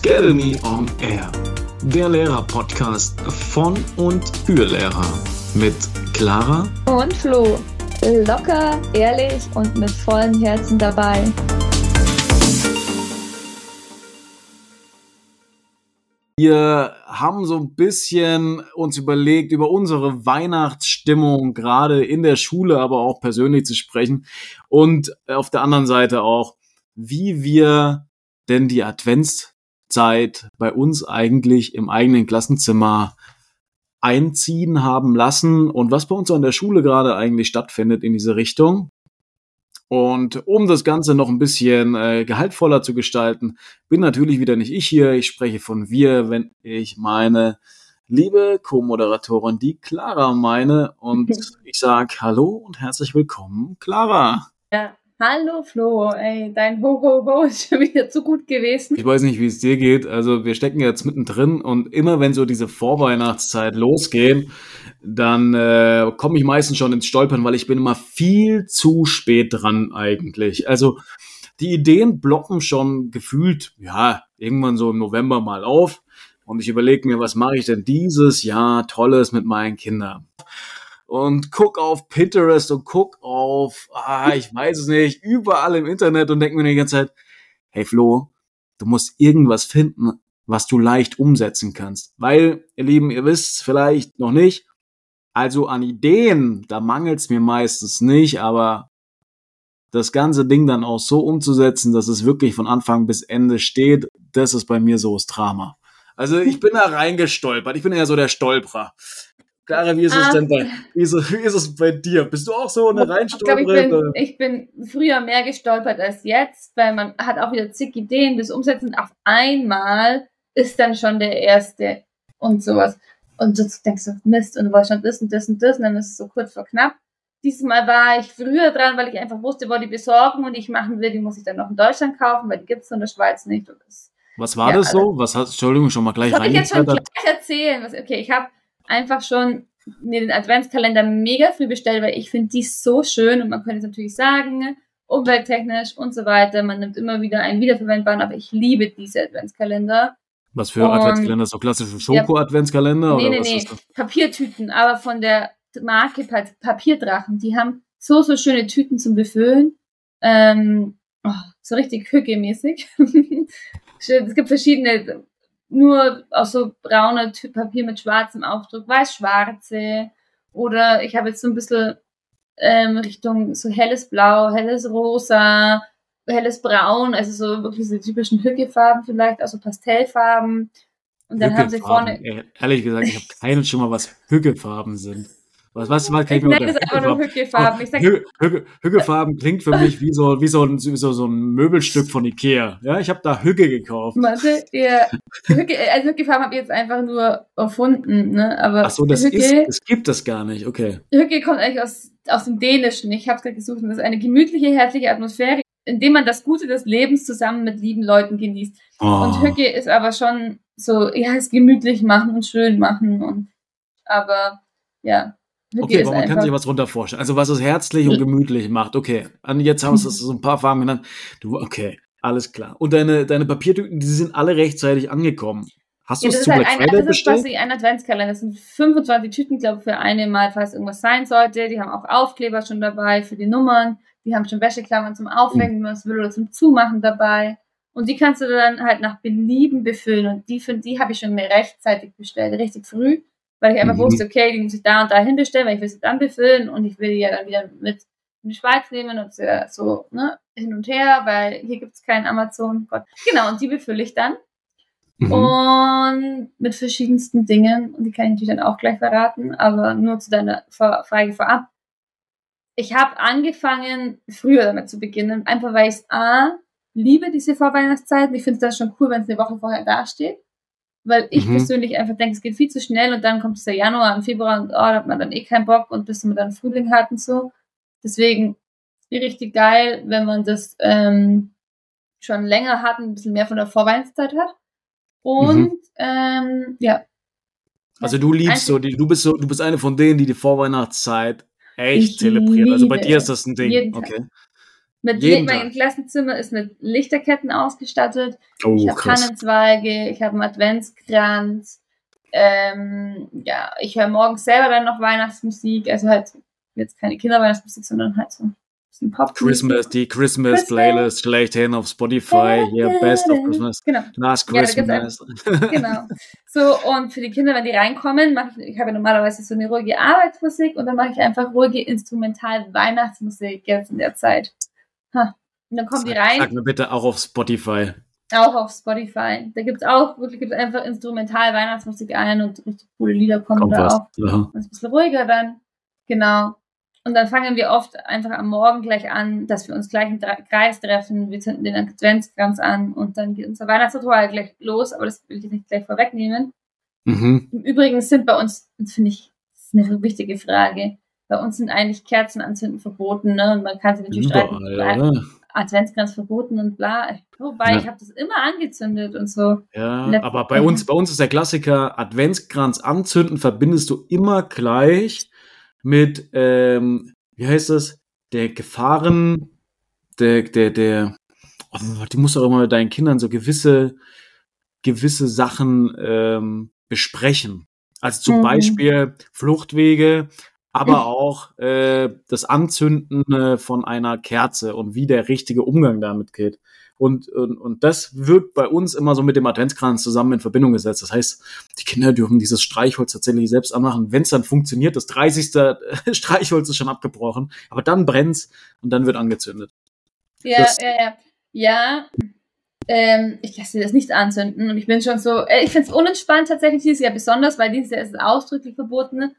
Academy on Air, der Lehrer-Podcast von und für Lehrer mit Clara und Flo. Locker, ehrlich und mit vollem Herzen dabei. Wir haben so ein bisschen uns überlegt, über unsere Weihnachtsstimmung gerade in der Schule, aber auch persönlich zu sprechen und auf der anderen Seite auch, wie wir denn die Adventszeit bei uns eigentlich im eigenen Klassenzimmer einziehen haben lassen und was bei uns an der Schule gerade eigentlich stattfindet in diese Richtung. Und um das Ganze noch ein bisschen äh, gehaltvoller zu gestalten, bin natürlich wieder nicht ich hier. Ich spreche von wir, wenn ich meine liebe Co-Moderatorin, die Clara meine. Und ich sage Hallo und herzlich willkommen, Clara. Ja, Hallo Flo, ey, dein Ho Ho Ho ist schon wieder zu gut gewesen. Ich weiß nicht, wie es dir geht. Also wir stecken jetzt mittendrin und immer wenn so diese Vorweihnachtszeit losgeht, dann äh, komme ich meistens schon ins Stolpern, weil ich bin immer viel zu spät dran eigentlich. Also die Ideen blocken schon gefühlt, ja, irgendwann so im November mal auf. Und ich überlege mir, was mache ich denn dieses Jahr Tolles mit meinen Kindern? Und guck auf Pinterest und guck auf, ah, ich weiß es nicht, überall im Internet und denke mir die ganze Zeit, hey Flo, du musst irgendwas finden, was du leicht umsetzen kannst. Weil, ihr Lieben, ihr wisst vielleicht noch nicht, also an Ideen, da mangelt es mir meistens nicht, aber das ganze Ding dann auch so umzusetzen, dass es wirklich von Anfang bis Ende steht, das ist bei mir so das Drama. Also ich bin da reingestolpert. Ich bin eher so der Stolperer. Clara, wie ist es ah. denn bei, wie ist, wie ist es bei dir? Bist du auch so eine Reinstolperin? Ich, ich, bin früher mehr gestolpert als jetzt, weil man hat auch wieder zig Ideen, das Umsetzen auf einmal ist dann schon der erste und sowas. Und du denkst du, Mist, und du warst schon das und das und das, und dann ist es so kurz vor knapp. Diesmal war ich früher dran, weil ich einfach wusste, wo die besorgen und ich machen will, die muss ich dann noch in Deutschland kaufen, weil die gibt es in der Schweiz nicht. Das, Was war ja, das so? Also, Was hast, Entschuldigung, schon mal gleich rein. Ich jetzt schon gleich erzählen. Okay, ich habe einfach schon mir den Adventskalender mega früh bestellt, weil ich finde die so schön und man könnte es natürlich sagen, umwelttechnisch und so weiter. Man nimmt immer wieder einen wiederverwendbaren, aber ich liebe diese Adventskalender. Was für und, Adventskalender? So klassische Schoko-Adventskalender? Ja, nee, nee, nee. Papiertüten, aber von der Marke Papierdrachen. Die haben so, so schöne Tüten zum Befüllen. Ähm, oh, so richtig hücke-mäßig. es gibt verschiedene nur aus so brauner Papier mit schwarzem Aufdruck, weiß-schwarze. Oder ich habe jetzt so ein bisschen ähm, Richtung so helles Blau, helles Rosa, helles Braun, also so wirklich so typischen Hückefarben vielleicht, also Pastellfarben. Und dann haben sie vorne. Ehrlich gesagt, ich habe keinen schon mal, was Hückefarben sind. Was, was, was kann ich, ich nenne es einfach nur Hückefarben. Ich sag, Hü Hü Hückefarben klingt für mich wie so, wie so, ein, so, so ein Möbelstück von Ikea. Ja, ich habe da Hücke gekauft. Warte, ja, Hücke, also Hückefarben habe ich jetzt einfach nur erfunden, ne? Aber Ach so, das Hücke, ist, es gibt das gar nicht, okay. Hücke kommt eigentlich aus, aus dem Dänischen. Ich habe es gerade gesucht und das ist eine gemütliche, herzliche Atmosphäre, in dem man das Gute des Lebens zusammen mit lieben Leuten genießt. Oh. Und Hücke ist aber schon so, ja, es gemütlich machen und schön machen und, aber, ja, Okay, aber man kann sich was runter vorstellen. Also was es herzlich und gemütlich macht. Okay, und jetzt haben wir so ein paar Farben genannt. Du, okay, alles klar. Und deine, deine Papiertüten, die sind alle rechtzeitig angekommen. Hast du ja, es zu halt Black Friday ein, Das ist quasi ein Adventskalender. Das sind 25 Tüten, glaube ich, für eine Mal, falls irgendwas sein sollte. Die haben auch Aufkleber schon dabei für die Nummern. Die haben schon Wäscheklammern zum Aufhängen, wenn man es will, oder zum Zumachen dabei. Und die kannst du dann halt nach Belieben befüllen. Und die, die habe ich schon rechtzeitig bestellt, richtig früh weil ich einfach mhm. wusste, okay, die muss ich da und da hinbestellen, weil ich will sie dann befüllen und ich will die ja dann wieder mit in die Schweiz nehmen und so ne, hin und her, weil hier gibt es keinen Amazon. Gott. Genau, und die befülle ich dann. Mhm. Und mit verschiedensten Dingen, und die kann ich natürlich dann auch gleich verraten, aber nur zu deiner Frage vorab. Ich habe angefangen, früher damit zu beginnen, einfach weil ich A, liebe diese Vorweihnachtszeit. Ich finde es dann schon cool, wenn es eine Woche vorher dasteht weil ich mhm. persönlich einfach denke, es geht viel zu schnell und dann kommt es der Januar und Februar und oh, da hat man dann eh keinen Bock und bis man dann Frühling hat und so. Deswegen richtig geil, wenn man das ähm, schon länger hat, ein bisschen mehr von der Vorweihnachtszeit hat. Und mhm. ähm, ja. Also du liebst so, die, du bist so, du bist eine von denen, die die Vorweihnachtszeit echt zelebriert. Also bei dir ist das ein Ding. Okay. Mit Jeden mein Tag. Klassenzimmer ist mit Lichterketten ausgestattet. Oh, ich habe. Tannenzweige, ich habe einen Adventskranz. Ähm, ja, ich höre morgens selber dann noch Weihnachtsmusik. Also halt jetzt keine Kinderweihnachtsmusik, sondern halt so ein bisschen Pop. Christmas, die Christmas, Christmas. Playlist schlechthin auf Spotify. Hier, Best of Christmas. Genau. Last Ja, Christmas. genau. So, und für die Kinder, wenn die reinkommen, mache ich, ich habe ja normalerweise so eine ruhige Arbeitsmusik und dann mache ich einfach ruhige Instrumental-Weihnachtsmusik jetzt in der Zeit. Ha. Und dann kommen die rein, Sag mir bitte auch auf Spotify. auch auf Spotify. Da gibt's auch wirklich gibt's einfach Instrumental-Weihnachtsmusik ein und richtig coole Lieder kommen Kommt da was. auch. Ja. Und es ist ein bisschen ruhiger dann. Genau. Und dann fangen wir oft einfach am Morgen gleich an, dass wir uns gleich im Kreis treffen. Wir zünden den Adventskranz an und dann geht unser Weihnachtsritual gleich los. Aber das will ich jetzt nicht gleich vorwegnehmen. Mhm. Im Übrigen sind bei uns, das finde ich, das ist eine wichtige Frage. Bei uns sind eigentlich Kerzen anzünden verboten, ne? Und man kann sich natürlich streiten, Überall, oder? Adventskranz verboten und bla. Wobei, Ja. ich habe das immer angezündet und so. Ja, aber bei uns, bei uns ist der Klassiker Adventskranz anzünden verbindest du immer gleich mit, ähm, wie heißt das? Der Gefahren, der, der, der, oh, die musst du auch immer mit deinen Kindern so gewisse, gewisse Sachen ähm, besprechen. Also zum Mhm. Beispiel Fluchtwege, aber auch äh, das Anzünden äh, von einer Kerze und wie der richtige Umgang damit geht. Und, und, und das wird bei uns immer so mit dem Adventskranz zusammen in Verbindung gesetzt. Das heißt, die Kinder dürfen dieses Streichholz tatsächlich selbst anmachen. Wenn es dann funktioniert, das 30. Streichholz ist schon abgebrochen, aber dann brennt's und dann wird angezündet. Ja, Das- ja, ja. Ja, ähm, ich lasse das nicht anzünden und ich bin schon so, äh, ich finde es unentspannt tatsächlich dieses Jahr besonders, weil dieses Jahr ist es ausdrücklich verboten.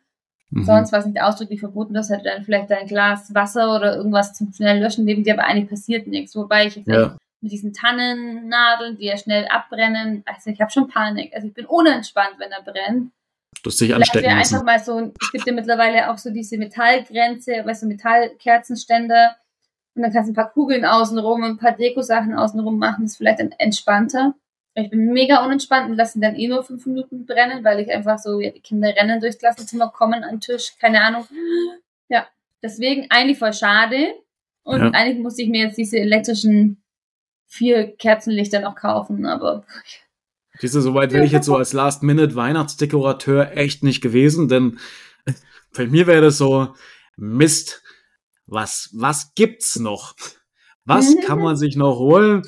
Mhm. Sonst war es nicht ausdrücklich verboten, dass halt dann vielleicht ein Glas Wasser oder irgendwas zum schnell löschen neben dir, aber eigentlich passiert nichts. Wobei ich jetzt Ja. mit diesen Tannennadeln, die ja schnell abbrennen, also ich habe schon Panik. Also ich bin unentspannt, wenn er brennt. Du dich Vielleicht anstecken lassen. einfach mal so, es gibt ja mittlerweile auch so diese Metallgrenze, weißt du, Metallkerzenständer. Und dann kannst du ein paar Kugeln außenrum und ein paar Deko-Sachen außenrum machen. Das ist vielleicht dann entspannter. Ich bin mega unentspannt und lasse ihn dann eh nur fünf Minuten brennen, weil ich einfach so, ja, die Kinder rennen durchs Klassenzimmer, kommen an den Tisch, keine Ahnung. Ja, deswegen eigentlich voll schade. Und Ja. eigentlich musste ich mir jetzt diese elektrischen vier Kerzenlichter noch kaufen, aber Siehst du, soweit wäre ich jetzt so als Last-Minute-Weihnachtsdekorateur echt nicht gewesen, denn bei mir wäre das so, Mist, was, was gibt's noch? Was kann man sich noch holen,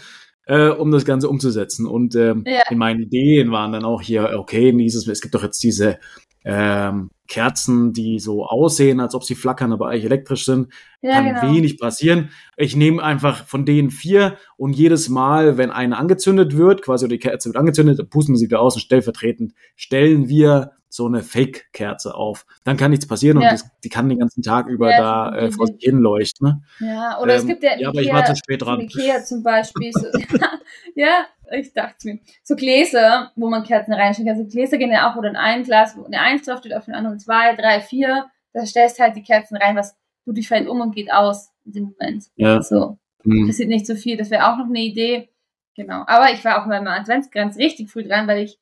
äh, um das Ganze umzusetzen? Und ähm, Ja. in meinen Ideen waren dann auch hier, okay, dieses, es gibt doch jetzt diese ähm, Kerzen, die so aussehen, als ob sie flackern, aber eigentlich elektrisch sind ja, kann genau. wenig passieren. Ich nehme einfach von denen vier und jedes Mal, wenn eine angezündet wird, quasi die Kerze wird angezündet, dann pusten wir sie wieder aus und stellvertretend stellen wir so eine Fake-Kerze auf. Dann kann nichts passieren Ja. und die, die kann den ganzen Tag über Ja, da das äh, vor sich hin leuchten. Ne? Ja, oder es Ähm, gibt ja, ja, aber ich war zu spät dran. Ikea zum Beispiel. So, ja, ich dachte mir. So Gläser, wo man Kerzen reinstecken kann. Also Gläser gehen ja auch, wo dann ein Glas, wo eine Eins drauf steht, auf den anderen zwei, drei, vier. Da stellst halt die Kerzen rein, was du dich fällt um und geht aus in dem Moment. Ja. So, Hm. passiert nicht so viel. Das wäre auch noch eine Idee. Genau. Aber ich war auch bei meinem Adventskranz richtig früh dran, weil ich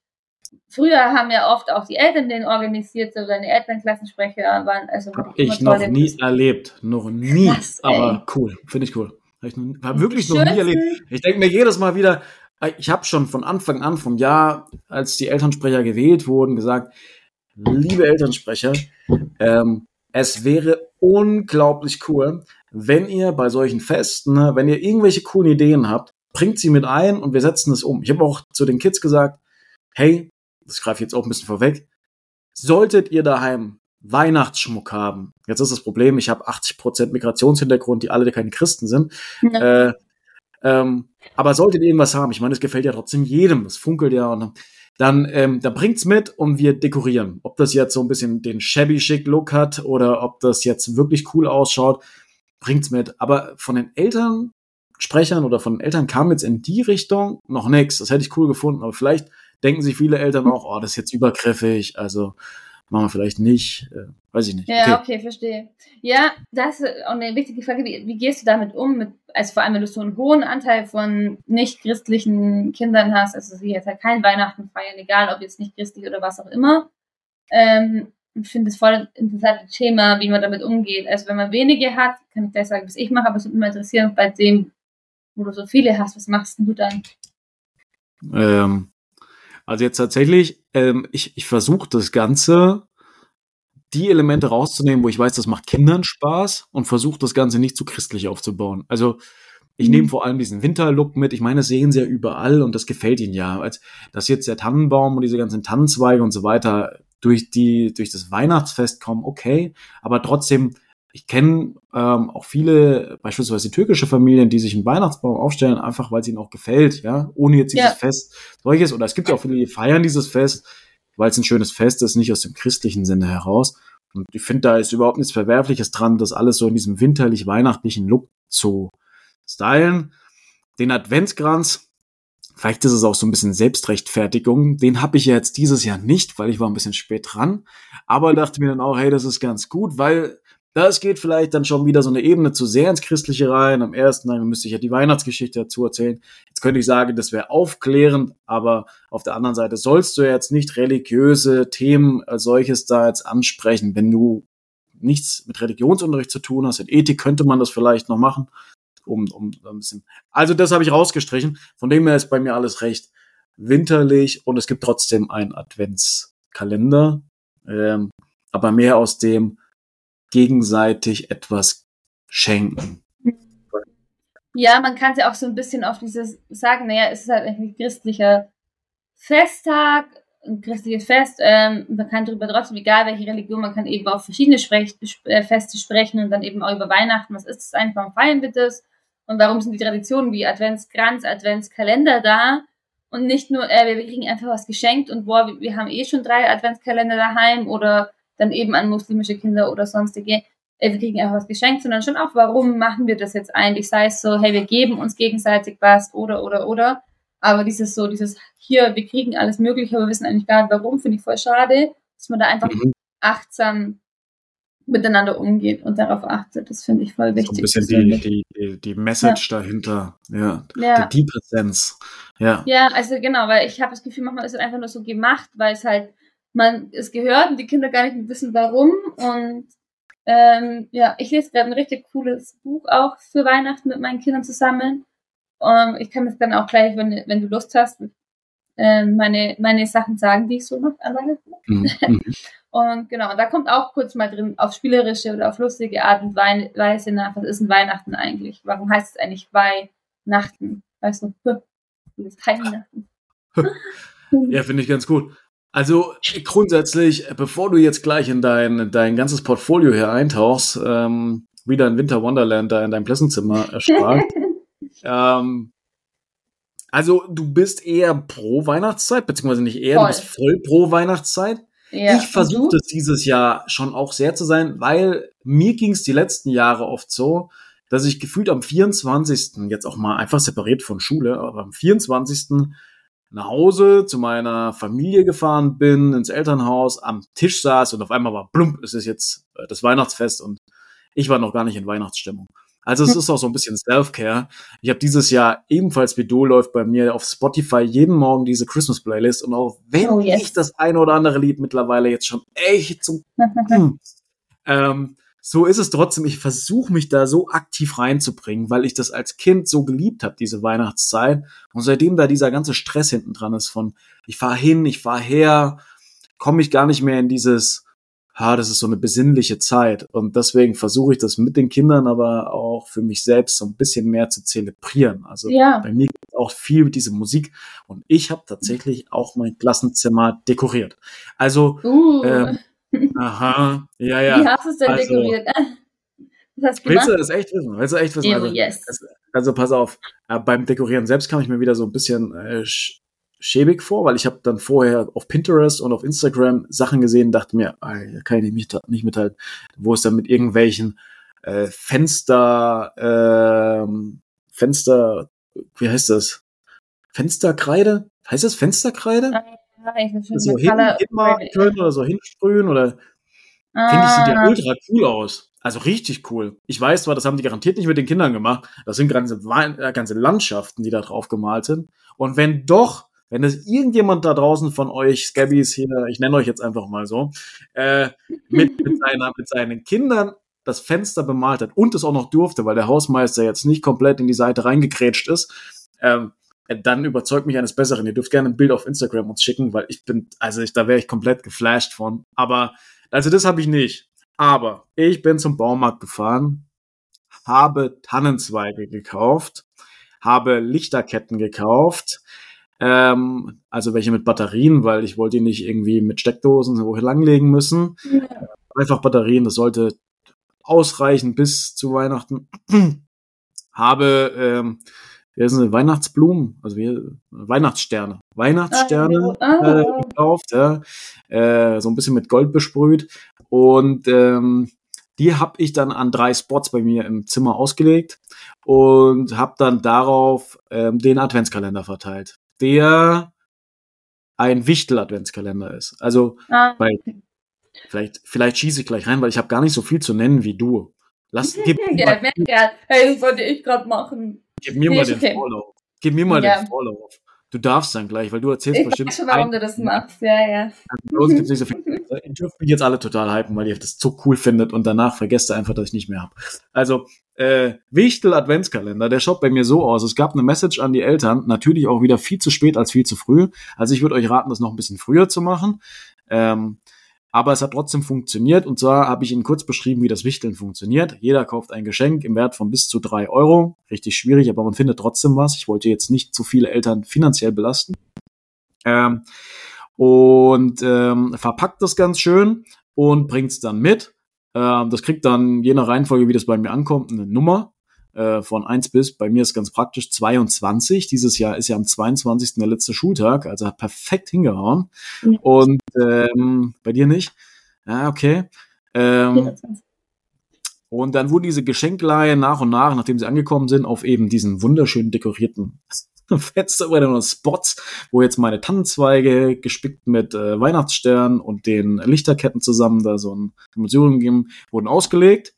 Früher haben ja oft auch die Eltern den organisiert, so deine Elternklassensprecher waren also Hab ich noch nie erlebt. Noch nie. Krass, aber cool. Finde ich cool. Hab ich noch, war wirklich Die noch nie erlebt. Ich denke mir jedes Mal wieder, ich habe schon von Anfang an vom Jahr, als die Elternsprecher gewählt wurden, gesagt, liebe Elternsprecher, ähm, es wäre unglaublich cool, wenn ihr bei solchen Festen, ne, wenn ihr irgendwelche coolen Ideen habt, bringt sie mit ein und wir setzen es um. Ich habe auch zu den Kids gesagt, hey, das greife ich jetzt auch ein bisschen vorweg, solltet ihr daheim Weihnachtsschmuck haben. Jetzt ist das Problem, ich habe 80% Migrationshintergrund, die alle keine Christen sind. Ja. Äh, ähm, aber solltet ihr irgendwas haben, ich meine, es gefällt ja trotzdem jedem, es funkelt ja und dann, ähm, dann bringt's mit und wir dekorieren. Ob das jetzt so ein bisschen den shabby chic Look hat oder ob das jetzt wirklich cool ausschaut, bringt's mit. Aber von den Elternsprechern oder von den Eltern kam jetzt in die Richtung noch nichts. Das hätte ich cool gefunden, aber vielleicht denken sich viele Eltern auch, oh, das ist jetzt übergriffig, also machen wir vielleicht nicht, äh, weiß ich nicht. Ja, okay. verstehe. Ja, das ist auch eine wichtige Frage. Wie, wie gehst du damit um? Mit, also vor allem, wenn du so einen hohen Anteil von nicht christlichen Kindern hast, also sie jetzt halt kein Weihnachten feiern, egal ob jetzt nicht christlich oder was auch immer. Ähm, und finde es voll ein interessantes Thema, wie man damit umgeht. Also wenn man wenige hat, kann ich gleich sagen, was ich mache, aber es würde mich interessieren, bei dem, wo du so viele hast, was machst denn du dann? Ähm, also jetzt tatsächlich, ähm, ich, ich versuche das Ganze, die Elemente rauszunehmen, wo ich weiß, das macht Kindern Spaß und versuche das Ganze nicht zu christlich aufzubauen. Also ich mhm. nehme vor allem diesen Winterlook mit. Ich meine, das sehen sie ja überall und das gefällt ihnen ja. Als dass jetzt der Tannenbaum und diese ganzen Tannenzweige und so weiter durch die durch das Weihnachtsfest kommen, okay, aber trotzdem ich kenne ähm, auch viele, beispielsweise türkische Familien, die sich einen Weihnachtsbaum aufstellen, einfach weil es ihnen auch gefällt, ja, ohne jetzt dieses ja. Fest solches. Oder es gibt ja auch viele, die feiern dieses Fest, weil es ein schönes Fest ist, nicht aus dem christlichen Sinne heraus. Und ich finde, da ist überhaupt nichts Verwerfliches dran, das alles so in diesem winterlich-weihnachtlichen Look zu stylen. Den Adventskranz, vielleicht ist es auch so ein bisschen Selbstrechtfertigung, den habe ich ja jetzt dieses Jahr nicht, weil ich war ein bisschen spät dran. Aber dachte mir dann auch, hey, das ist ganz gut, weil das geht vielleicht dann schon wieder so eine Ebene zu sehr ins Christliche rein. Am ersten Tag müsste ich ja die Weihnachtsgeschichte dazu erzählen. Jetzt könnte ich sagen, das wäre aufklärend, aber auf der anderen Seite sollst du jetzt nicht religiöse Themen als solches da jetzt ansprechen. Wenn du nichts mit Religionsunterricht zu tun hast, in Ethik könnte man das vielleicht noch machen. Um, um, ein bisschen. Also das habe ich rausgestrichen. Von dem her ist bei mir alles recht winterlich und es gibt trotzdem einen Adventskalender. Ähm, aber mehr aus dem, gegenseitig etwas schenken. Ja, man kann es ja auch so ein bisschen auf dieses sagen, naja, es ist halt ein christlicher Festtag, ein christliches Fest, ähm, man kann darüber trotzdem, egal welche Religion, man kann eben auf verschiedene Sprech äh, Feste sprechen und dann eben auch über Weihnachten, was ist es eigentlich, warum feiern wir das und warum sind die Traditionen wie Adventskranz, Adventskalender da und nicht nur, äh, wir kriegen einfach was geschenkt und boah, wir, wir haben eh schon drei Adventskalender daheim oder dann eben an muslimische Kinder oder sonstige, äh, wir kriegen einfach was geschenkt, sondern schon auch, warum machen wir das jetzt eigentlich? Sei es so, hey, wir geben uns gegenseitig was oder, oder, oder. Aber dieses so, dieses hier, wir kriegen alles Mögliche, aber wir wissen eigentlich gar nicht warum, finde ich voll schade, dass man da einfach mhm. achtsam miteinander umgeht und darauf achtet. Das finde ich voll wichtig. So ein bisschen die, die, die Message ja. dahinter, ja, ja. die Präsenz. Ja. ja, also genau, weil ich habe das Gefühl, manchmal ist es einfach nur so gemacht, weil es halt man es gehört und die Kinder gar nicht wissen, warum. Und ähm, ja, ich lese gerade ein richtig cooles Buch auch für Weihnachten mit meinen Kindern zusammen. Um, ich kann das dann auch gleich, wenn, wenn du Lust hast, äh, meine, meine Sachen sagen, die ich so noch an Weihnachten mhm, mhm. Und genau, und da kommt auch kurz mal drin, auf spielerische oder auf lustige Art und Weise nach, was ist ein Weihnachten eigentlich? Warum heißt es eigentlich Weihnachten? Weißt du, das ist Weihnachten. ja, finde ich ganz gut. Also grundsätzlich, bevor du jetzt gleich in dein, dein ganzes Portfolio hier eintauchst, ähm, wieder in Winter Wonderland da in deinem Klassenzimmer erstrahlt. ähm, also du bist eher pro Weihnachtszeit, beziehungsweise nicht eher, voll. du bist voll pro Weihnachtszeit. Ja. Ich versuche das dieses Jahr schon auch sehr zu sein, weil mir ging es die letzten Jahre oft so, dass ich gefühlt am 24. jetzt auch mal einfach separiert von Schule, aber am 24 nach Hause zu meiner Familie gefahren bin, ins Elternhaus, am Tisch saß und auf einmal war plump, es ist jetzt äh, das Weihnachtsfest und ich war noch gar nicht in Weihnachtsstimmung. Also es ist auch so ein bisschen Self-Care. Ich habe dieses Jahr ebenfalls wie du läuft bei mir auf Spotify jeden Morgen diese Christmas Playlist und auch wenn oh, yes. ich das eine oder andere Lied mittlerweile jetzt schon echt zum ähm, so ist es trotzdem, ich versuche mich da so aktiv reinzubringen, weil ich das als Kind so geliebt habe, diese Weihnachtszeit. Und seitdem da dieser ganze Stress hinten dran ist von, ich fahr hin, ich fahr her, komme ich gar nicht mehr in dieses, ha, das ist so eine besinnliche Zeit. Und deswegen versuche ich das mit den Kindern, aber auch für mich selbst so ein bisschen mehr zu zelebrieren. Also ja. bei mir gibt auch viel mit dieser Musik. Und ich habe tatsächlich auch mein Klassenzimmer dekoriert. Also uh. ähm, Aha, ja, ja. Wie hast du es denn also, dekoriert? Was willst du das echt wissen? Willst du echt wissen? Also, yes. also pass auf, äh, beim Dekorieren selbst kam ich mir wieder so ein bisschen äh, schäbig vor, weil ich habe dann vorher auf Pinterest und auf Instagram Sachen gesehen, dachte mir, da kann ich nicht, nicht mithalten, wo es dann mit irgendwelchen äh, Fenster, äh, Fenster, wie heißt das? Fensterkreide? Heißt das Fensterkreide? So hin, können oder so hinsprühen oder ah. finde ich, sieht ja ah. ultra cool aus. Also richtig cool. Ich weiß zwar, das haben die garantiert nicht mit den Kindern gemacht. Das sind ganze, äh, ganze Landschaften, die da drauf gemalt sind. Und wenn doch, wenn es irgendjemand da draußen von euch, Scabbies hier, ich nenne euch jetzt einfach mal so, äh, mit, mit, seiner, mit seinen Kindern das Fenster bemalt hat und es auch noch durfte, weil der Hausmeister jetzt nicht komplett in die Seite reingekrätscht ist, ähm, dann überzeugt mich eines Besseren. Ihr dürft gerne ein Bild auf Instagram uns schicken, weil ich bin, also ich, da wäre ich komplett geflasht von. Aber, also das habe ich nicht. Aber ich bin zum Baumarkt gefahren, habe Tannenzweige gekauft, habe Lichterketten gekauft, ähm, also welche mit Batterien, weil ich wollte die nicht irgendwie mit Steckdosen wo langlegen müssen. Ja. Einfach Batterien, das sollte ausreichen bis zu Weihnachten. habe ähm, wie heißen Weihnachtsblumen, also wie, Weihnachtssterne, Weihnachtssterne ah, äh, gekauft, ja, äh, so ein bisschen mit Gold besprüht und ähm, die habe ich dann an drei Spots bei mir im Zimmer ausgelegt und habe dann darauf ähm, den Adventskalender verteilt, der ein Wichtel-Adventskalender ist. Also ah. bei, vielleicht, vielleicht schieße ich gleich rein, weil ich habe gar nicht so viel zu nennen wie du. Lass, gib, ja, ja, hey, das wollte ich gerade machen. Gib mir mal den Vorlauf. Gib mir mal ja. den Vorlauf. Du darfst dann gleich, weil du erzählst ich bestimmt. Ich weiß schon, warum du das machst. Ja, ja. Bei uns nicht so viel. Ihr dürft mich jetzt alle total hypen, weil ihr das so cool findet und danach vergesst ihr einfach, dass ich nicht mehr habe. Also, äh, Wichtel Adventskalender, der schaut bei mir so aus. Es gab eine Message an die Eltern, natürlich auch wieder viel zu spät als viel zu früh. Also ich würde euch raten, das noch ein bisschen früher zu machen. Ähm, aber es hat trotzdem funktioniert. Und zwar habe ich Ihnen kurz beschrieben, wie das Wichteln funktioniert. Jeder kauft ein Geschenk im Wert von bis zu drei Euro. Richtig schwierig, aber man findet trotzdem was. Ich wollte jetzt nicht zu viele Eltern finanziell belasten. Ähm, und ähm, verpackt das ganz schön und bringt es dann mit. Ähm, das kriegt dann je nach Reihenfolge, wie das bei mir ankommt, eine Nummer äh, von 1 bis, bei mir ist ganz praktisch 22. Dieses Jahr ist ja am 22. der letzte Schultag, also hat perfekt hingehauen. Ja. Und ähm, bei dir nicht? Ja, okay. Ähm, und dann wurden diese Geschenkleihe nach und nach, nachdem sie angekommen sind, auf eben diesen wunderschön dekorierten Fenster oder Spots, wo jetzt meine Tannenzweige gespickt mit äh, Weihnachtssternen und den Lichterketten zusammen da so ein Dimensionen geben, wurden ausgelegt.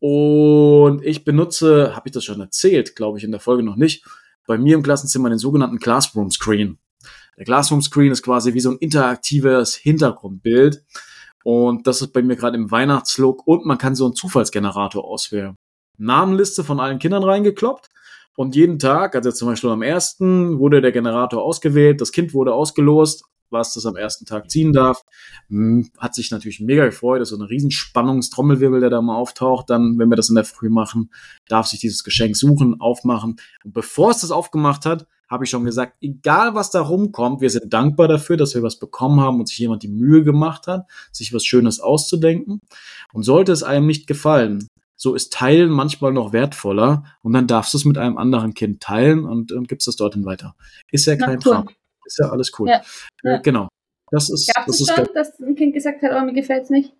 Und ich benutze, habe ich das schon erzählt, glaube ich, in der Folge noch nicht, bei mir im Klassenzimmer den sogenannten Classroom Screen. Der Classroom Screen ist quasi wie so ein interaktives Hintergrundbild. Und das ist bei mir gerade im Weihnachtslook. Und man kann so einen Zufallsgenerator auswählen. Namenliste von allen Kindern reingekloppt. Und jeden Tag, also zum Beispiel am ersten, wurde der Generator ausgewählt, das Kind wurde ausgelost was das am ersten Tag ziehen darf. Hm, hat sich natürlich mega gefreut. Das ist so ein Riesenspannungstrommelwirbel, der da mal auftaucht. Dann, wenn wir das in der Früh machen, darf sich dieses Geschenk suchen, aufmachen. Und bevor es das aufgemacht hat, habe ich schon gesagt, egal was da rumkommt, wir sind dankbar dafür, dass wir was bekommen haben und sich jemand die Mühe gemacht hat, sich was Schönes auszudenken. Und sollte es einem nicht gefallen, so ist Teilen manchmal noch wertvoller und dann darfst du es mit einem anderen Kind teilen und, und gibst es dorthin weiter. Ist ja kein Traum. Ist ja alles cool. Ja, äh, ja. genau. Das ist, Gab das es schon, dass ein Kind gesagt hat, oh, mir gefällt es nicht?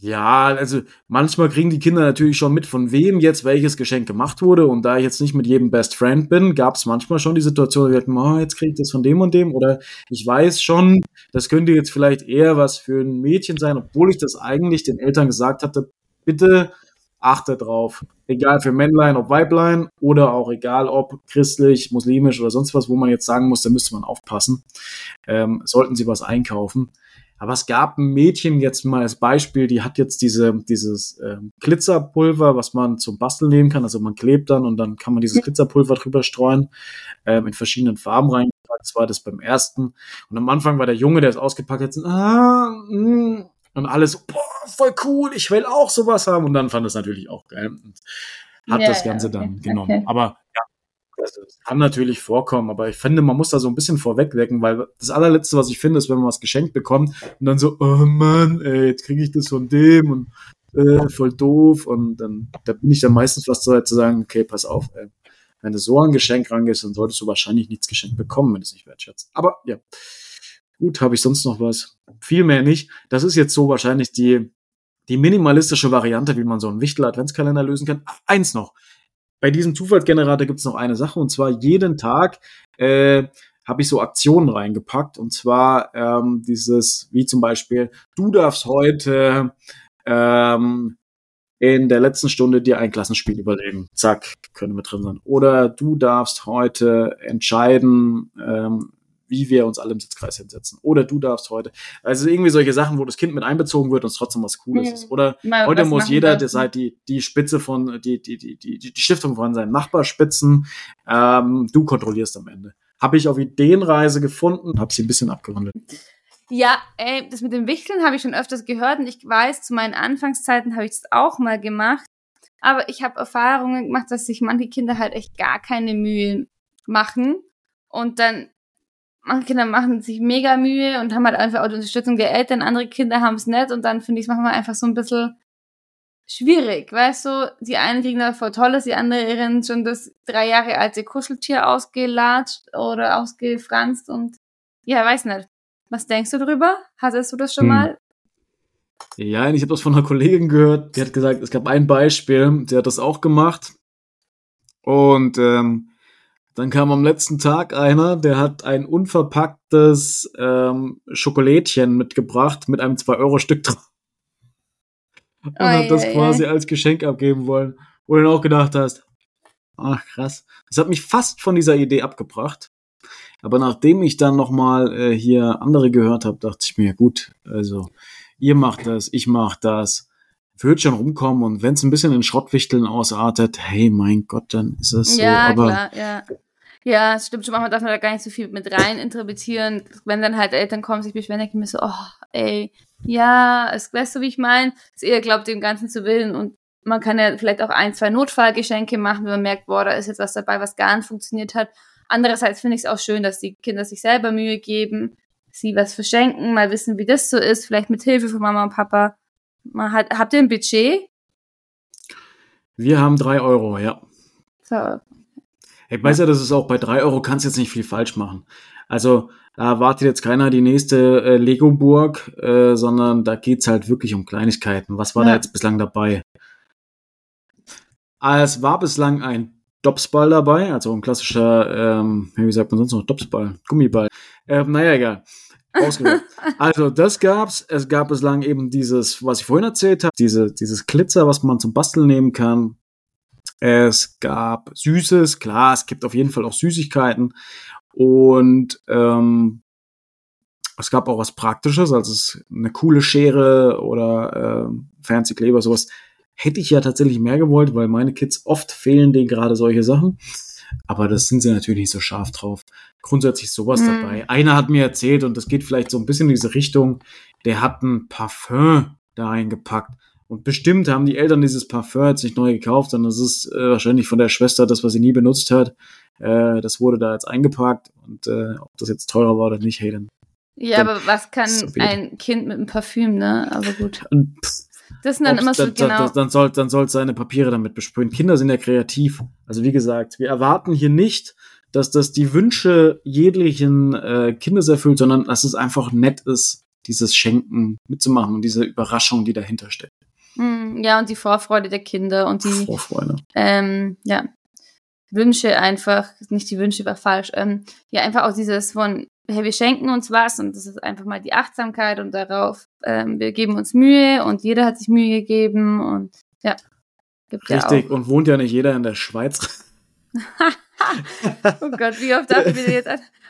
Ja, also manchmal kriegen die Kinder natürlich schon mit, von wem jetzt welches Geschenk gemacht wurde. Und da ich jetzt nicht mit jedem Best Friend bin, gab es manchmal schon die Situation, wir hatten, oh, jetzt kriege ich das von dem und dem. Oder ich weiß schon, das könnte jetzt vielleicht eher was für ein Mädchen sein, obwohl ich das eigentlich den Eltern gesagt hatte, bitte achte drauf. Egal für Männlein, ob Weiblein oder auch egal ob christlich, muslimisch oder sonst was, wo man jetzt sagen muss, da müsste man aufpassen. Ähm, sollten Sie was einkaufen. Aber es gab ein Mädchen jetzt mal als Beispiel, die hat jetzt diese, dieses ähm, Glitzerpulver, was man zum Basteln nehmen kann. Also man klebt dann und dann kann man dieses Glitzerpulver drüber streuen, ähm, in verschiedenen Farben rein. Das war das beim ersten. Und am Anfang war der Junge, der es ausgepackt hat, ah, mh, mm, und alles boah, voll cool, ich will auch sowas haben. Und dann fand es natürlich auch geil und hat ja, das Ganze ja, okay, dann genommen. Okay. Aber ja, das kann natürlich vorkommen, aber ich finde, man muss da so ein bisschen vorwegwecken, weil das allerletzte, was ich finde, ist, wenn man was geschenkt bekommt und dann so, oh Mann, ey, jetzt kriege ich das von dem und äh, voll doof. Und dann da bin ich dann meistens fast so zu sagen, okay, pass auf, ey. Wenn du so an ein Geschenk rangehst, dann solltest du wahrscheinlich nichts geschenkt bekommen, wenn du es nicht wertschätzt. Aber ja. Gut, habe ich sonst noch was? Viel mehr nicht. Das ist jetzt so wahrscheinlich die, die minimalistische Variante, wie man so einen Wichtel-Adventskalender lösen kann. Ach, eins noch. Bei diesem Zufallsgenerator gibt es noch eine Sache, und zwar jeden Tag äh, habe ich so Aktionen reingepackt. Und zwar ähm, dieses, wie zum Beispiel, du darfst heute ähm, in der letzten Stunde dir ein Klassenspiel überlegen. Zack, können wir drin sein. Oder du darfst heute entscheiden, ähm, wie wir uns alle im Sitzkreis hinsetzen. Oder du darfst heute. Also irgendwie solche Sachen, wo das Kind mit einbezogen wird und es trotzdem was Cooles Ja. ist. Oder Mal heute muss jeder das halt die, die Spitze von, die, die, die, die, die Stiftung von seinem Nachbar spitzen. Ähm, du kontrollierst am Ende. Habe ich auf Ideenreise gefunden, habe sie ein bisschen abgewandelt. Ja, ey, das mit dem Wichteln habe ich schon öfters gehört und ich weiß, zu meinen Anfangszeiten habe ich das auch mal gemacht. Aber ich habe Erfahrungen gemacht, dass sich manche Kinder halt echt gar keine Mühe machen und dann manche Kinder machen sich mega Mühe und haben halt einfach auch die Unterstützung der Eltern, andere Kinder haben es nicht und dann finde ich es manchmal einfach so ein bisschen schwierig, weißt du, die einen kriegen da voll tolles, die anderen schon das drei Jahre alte Kuscheltier ausgelatscht oder ausgefranst und ja, weiß nicht. Was denkst du drüber? Hattest du das schon Hm. mal? Ja, ich habe das von einer Kollegin gehört, die hat gesagt, es gab ein Beispiel, die hat das auch gemacht. Und ähm, dann kam am letzten Tag einer, der hat ein unverpacktes ähm, Schokolädchen mitgebracht mit einem 2-Euro-Stück drauf. Und Ei, hat das ei, quasi ei. als Geschenk abgeben wollen. Wo du dann auch gedacht hast, ach krass. Das hat mich fast von dieser Idee abgebracht. Aber nachdem ich dann nochmal äh, hier andere gehört habe, dachte ich mir, gut, also ihr macht das, ich mach das, wird schon rumkommen und wenn es ein bisschen in Schrottwichteln ausartet, hey mein Gott, dann ist es so. ja, Aber klar, ja. Ja, es stimmt schon, manchmal darf man da gar nicht so viel mit rein interpretieren. Wenn dann halt Eltern kommen, sich beschweren, denke ich mir so, oh, ey, ja, es weißt du, wie ich meine? Es eher glaubt, dem Ganzen zu willen und man kann ja vielleicht auch ein, zwei Notfallgeschenke machen, wenn man merkt, boah, da ist jetzt was dabei, was gar nicht funktioniert hat. Andererseits finde ich es auch schön, dass die Kinder sich selber Mühe geben, sie was verschenken, mal wissen, wie das so ist, vielleicht mit Hilfe von Mama und Papa. Man hat, habt ihr ein Budget? wir haben drei Euro, ja. So, Ich weiß ja, das ist auch bei drei Euro kannst jetzt nicht viel falsch machen. Also da erwartet jetzt keiner die nächste äh, Lego-Burg, äh, sondern da geht's halt wirklich um Kleinigkeiten. Was war Ja. da jetzt bislang dabei? Ah, Es war bislang ein Dopsball dabei, also ein klassischer, ähm, wie sagt man sonst noch, Dopsball, Gummiball. Ähm, naja, egal. Also das gab's. Es gab bislang eben dieses, was ich vorhin erzählt habe, diese, dieses Glitzer, was man zum Basteln nehmen kann. Es gab Süßes, klar, es gibt auf jeden Fall auch Süßigkeiten. Und ähm, es gab auch was Praktisches, also es eine coole Schere oder ähm, Fernsehkleber, sowas. Hätte ich ja tatsächlich mehr gewollt, weil meine Kids oft fehlen denen gerade solche Sachen. Aber das sind sie natürlich nicht so scharf drauf. Grundsätzlich sowas Mhm. dabei. Einer hat mir erzählt, und das geht vielleicht so ein bisschen in diese Richtung, der hat ein Parfum da reingepackt. Und bestimmt haben die Eltern dieses Parfum jetzt nicht neu gekauft, sondern das ist äh, wahrscheinlich von der Schwester das, was sie nie benutzt hat. Äh, das wurde da jetzt eingepackt. Und äh, ob das jetzt teurer war oder nicht, hey, dann. Ja, Dann aber was kann so ein Kind mit einem Parfüm, ne? Aber gut. Pff, Das sind dann immer so dann, genau. dann, dann soll dann soll seine Papiere damit besprühen. Kinder sind ja kreativ. Also wie gesagt, wir erwarten hier nicht, dass das die Wünsche jeglichen äh, Kindes erfüllt, sondern dass es einfach nett ist, dieses Schenken mitzumachen und diese Überraschung, die dahinter steckt. Hm, ja, und die Vorfreude der Kinder und die Vorfreude. ähm, ja, Wünsche einfach, nicht die Wünsche war falsch, ähm, ja, einfach auch dieses von, hey, wir schenken uns was und das ist einfach mal die Achtsamkeit und darauf, ähm, wir geben uns Mühe und jeder hat sich Mühe gegeben und ja, gibt Richtig. ja. Und wohnt ja nicht jeder in der Schweiz. Oh Gott, wie oft darf ich wieder jetzt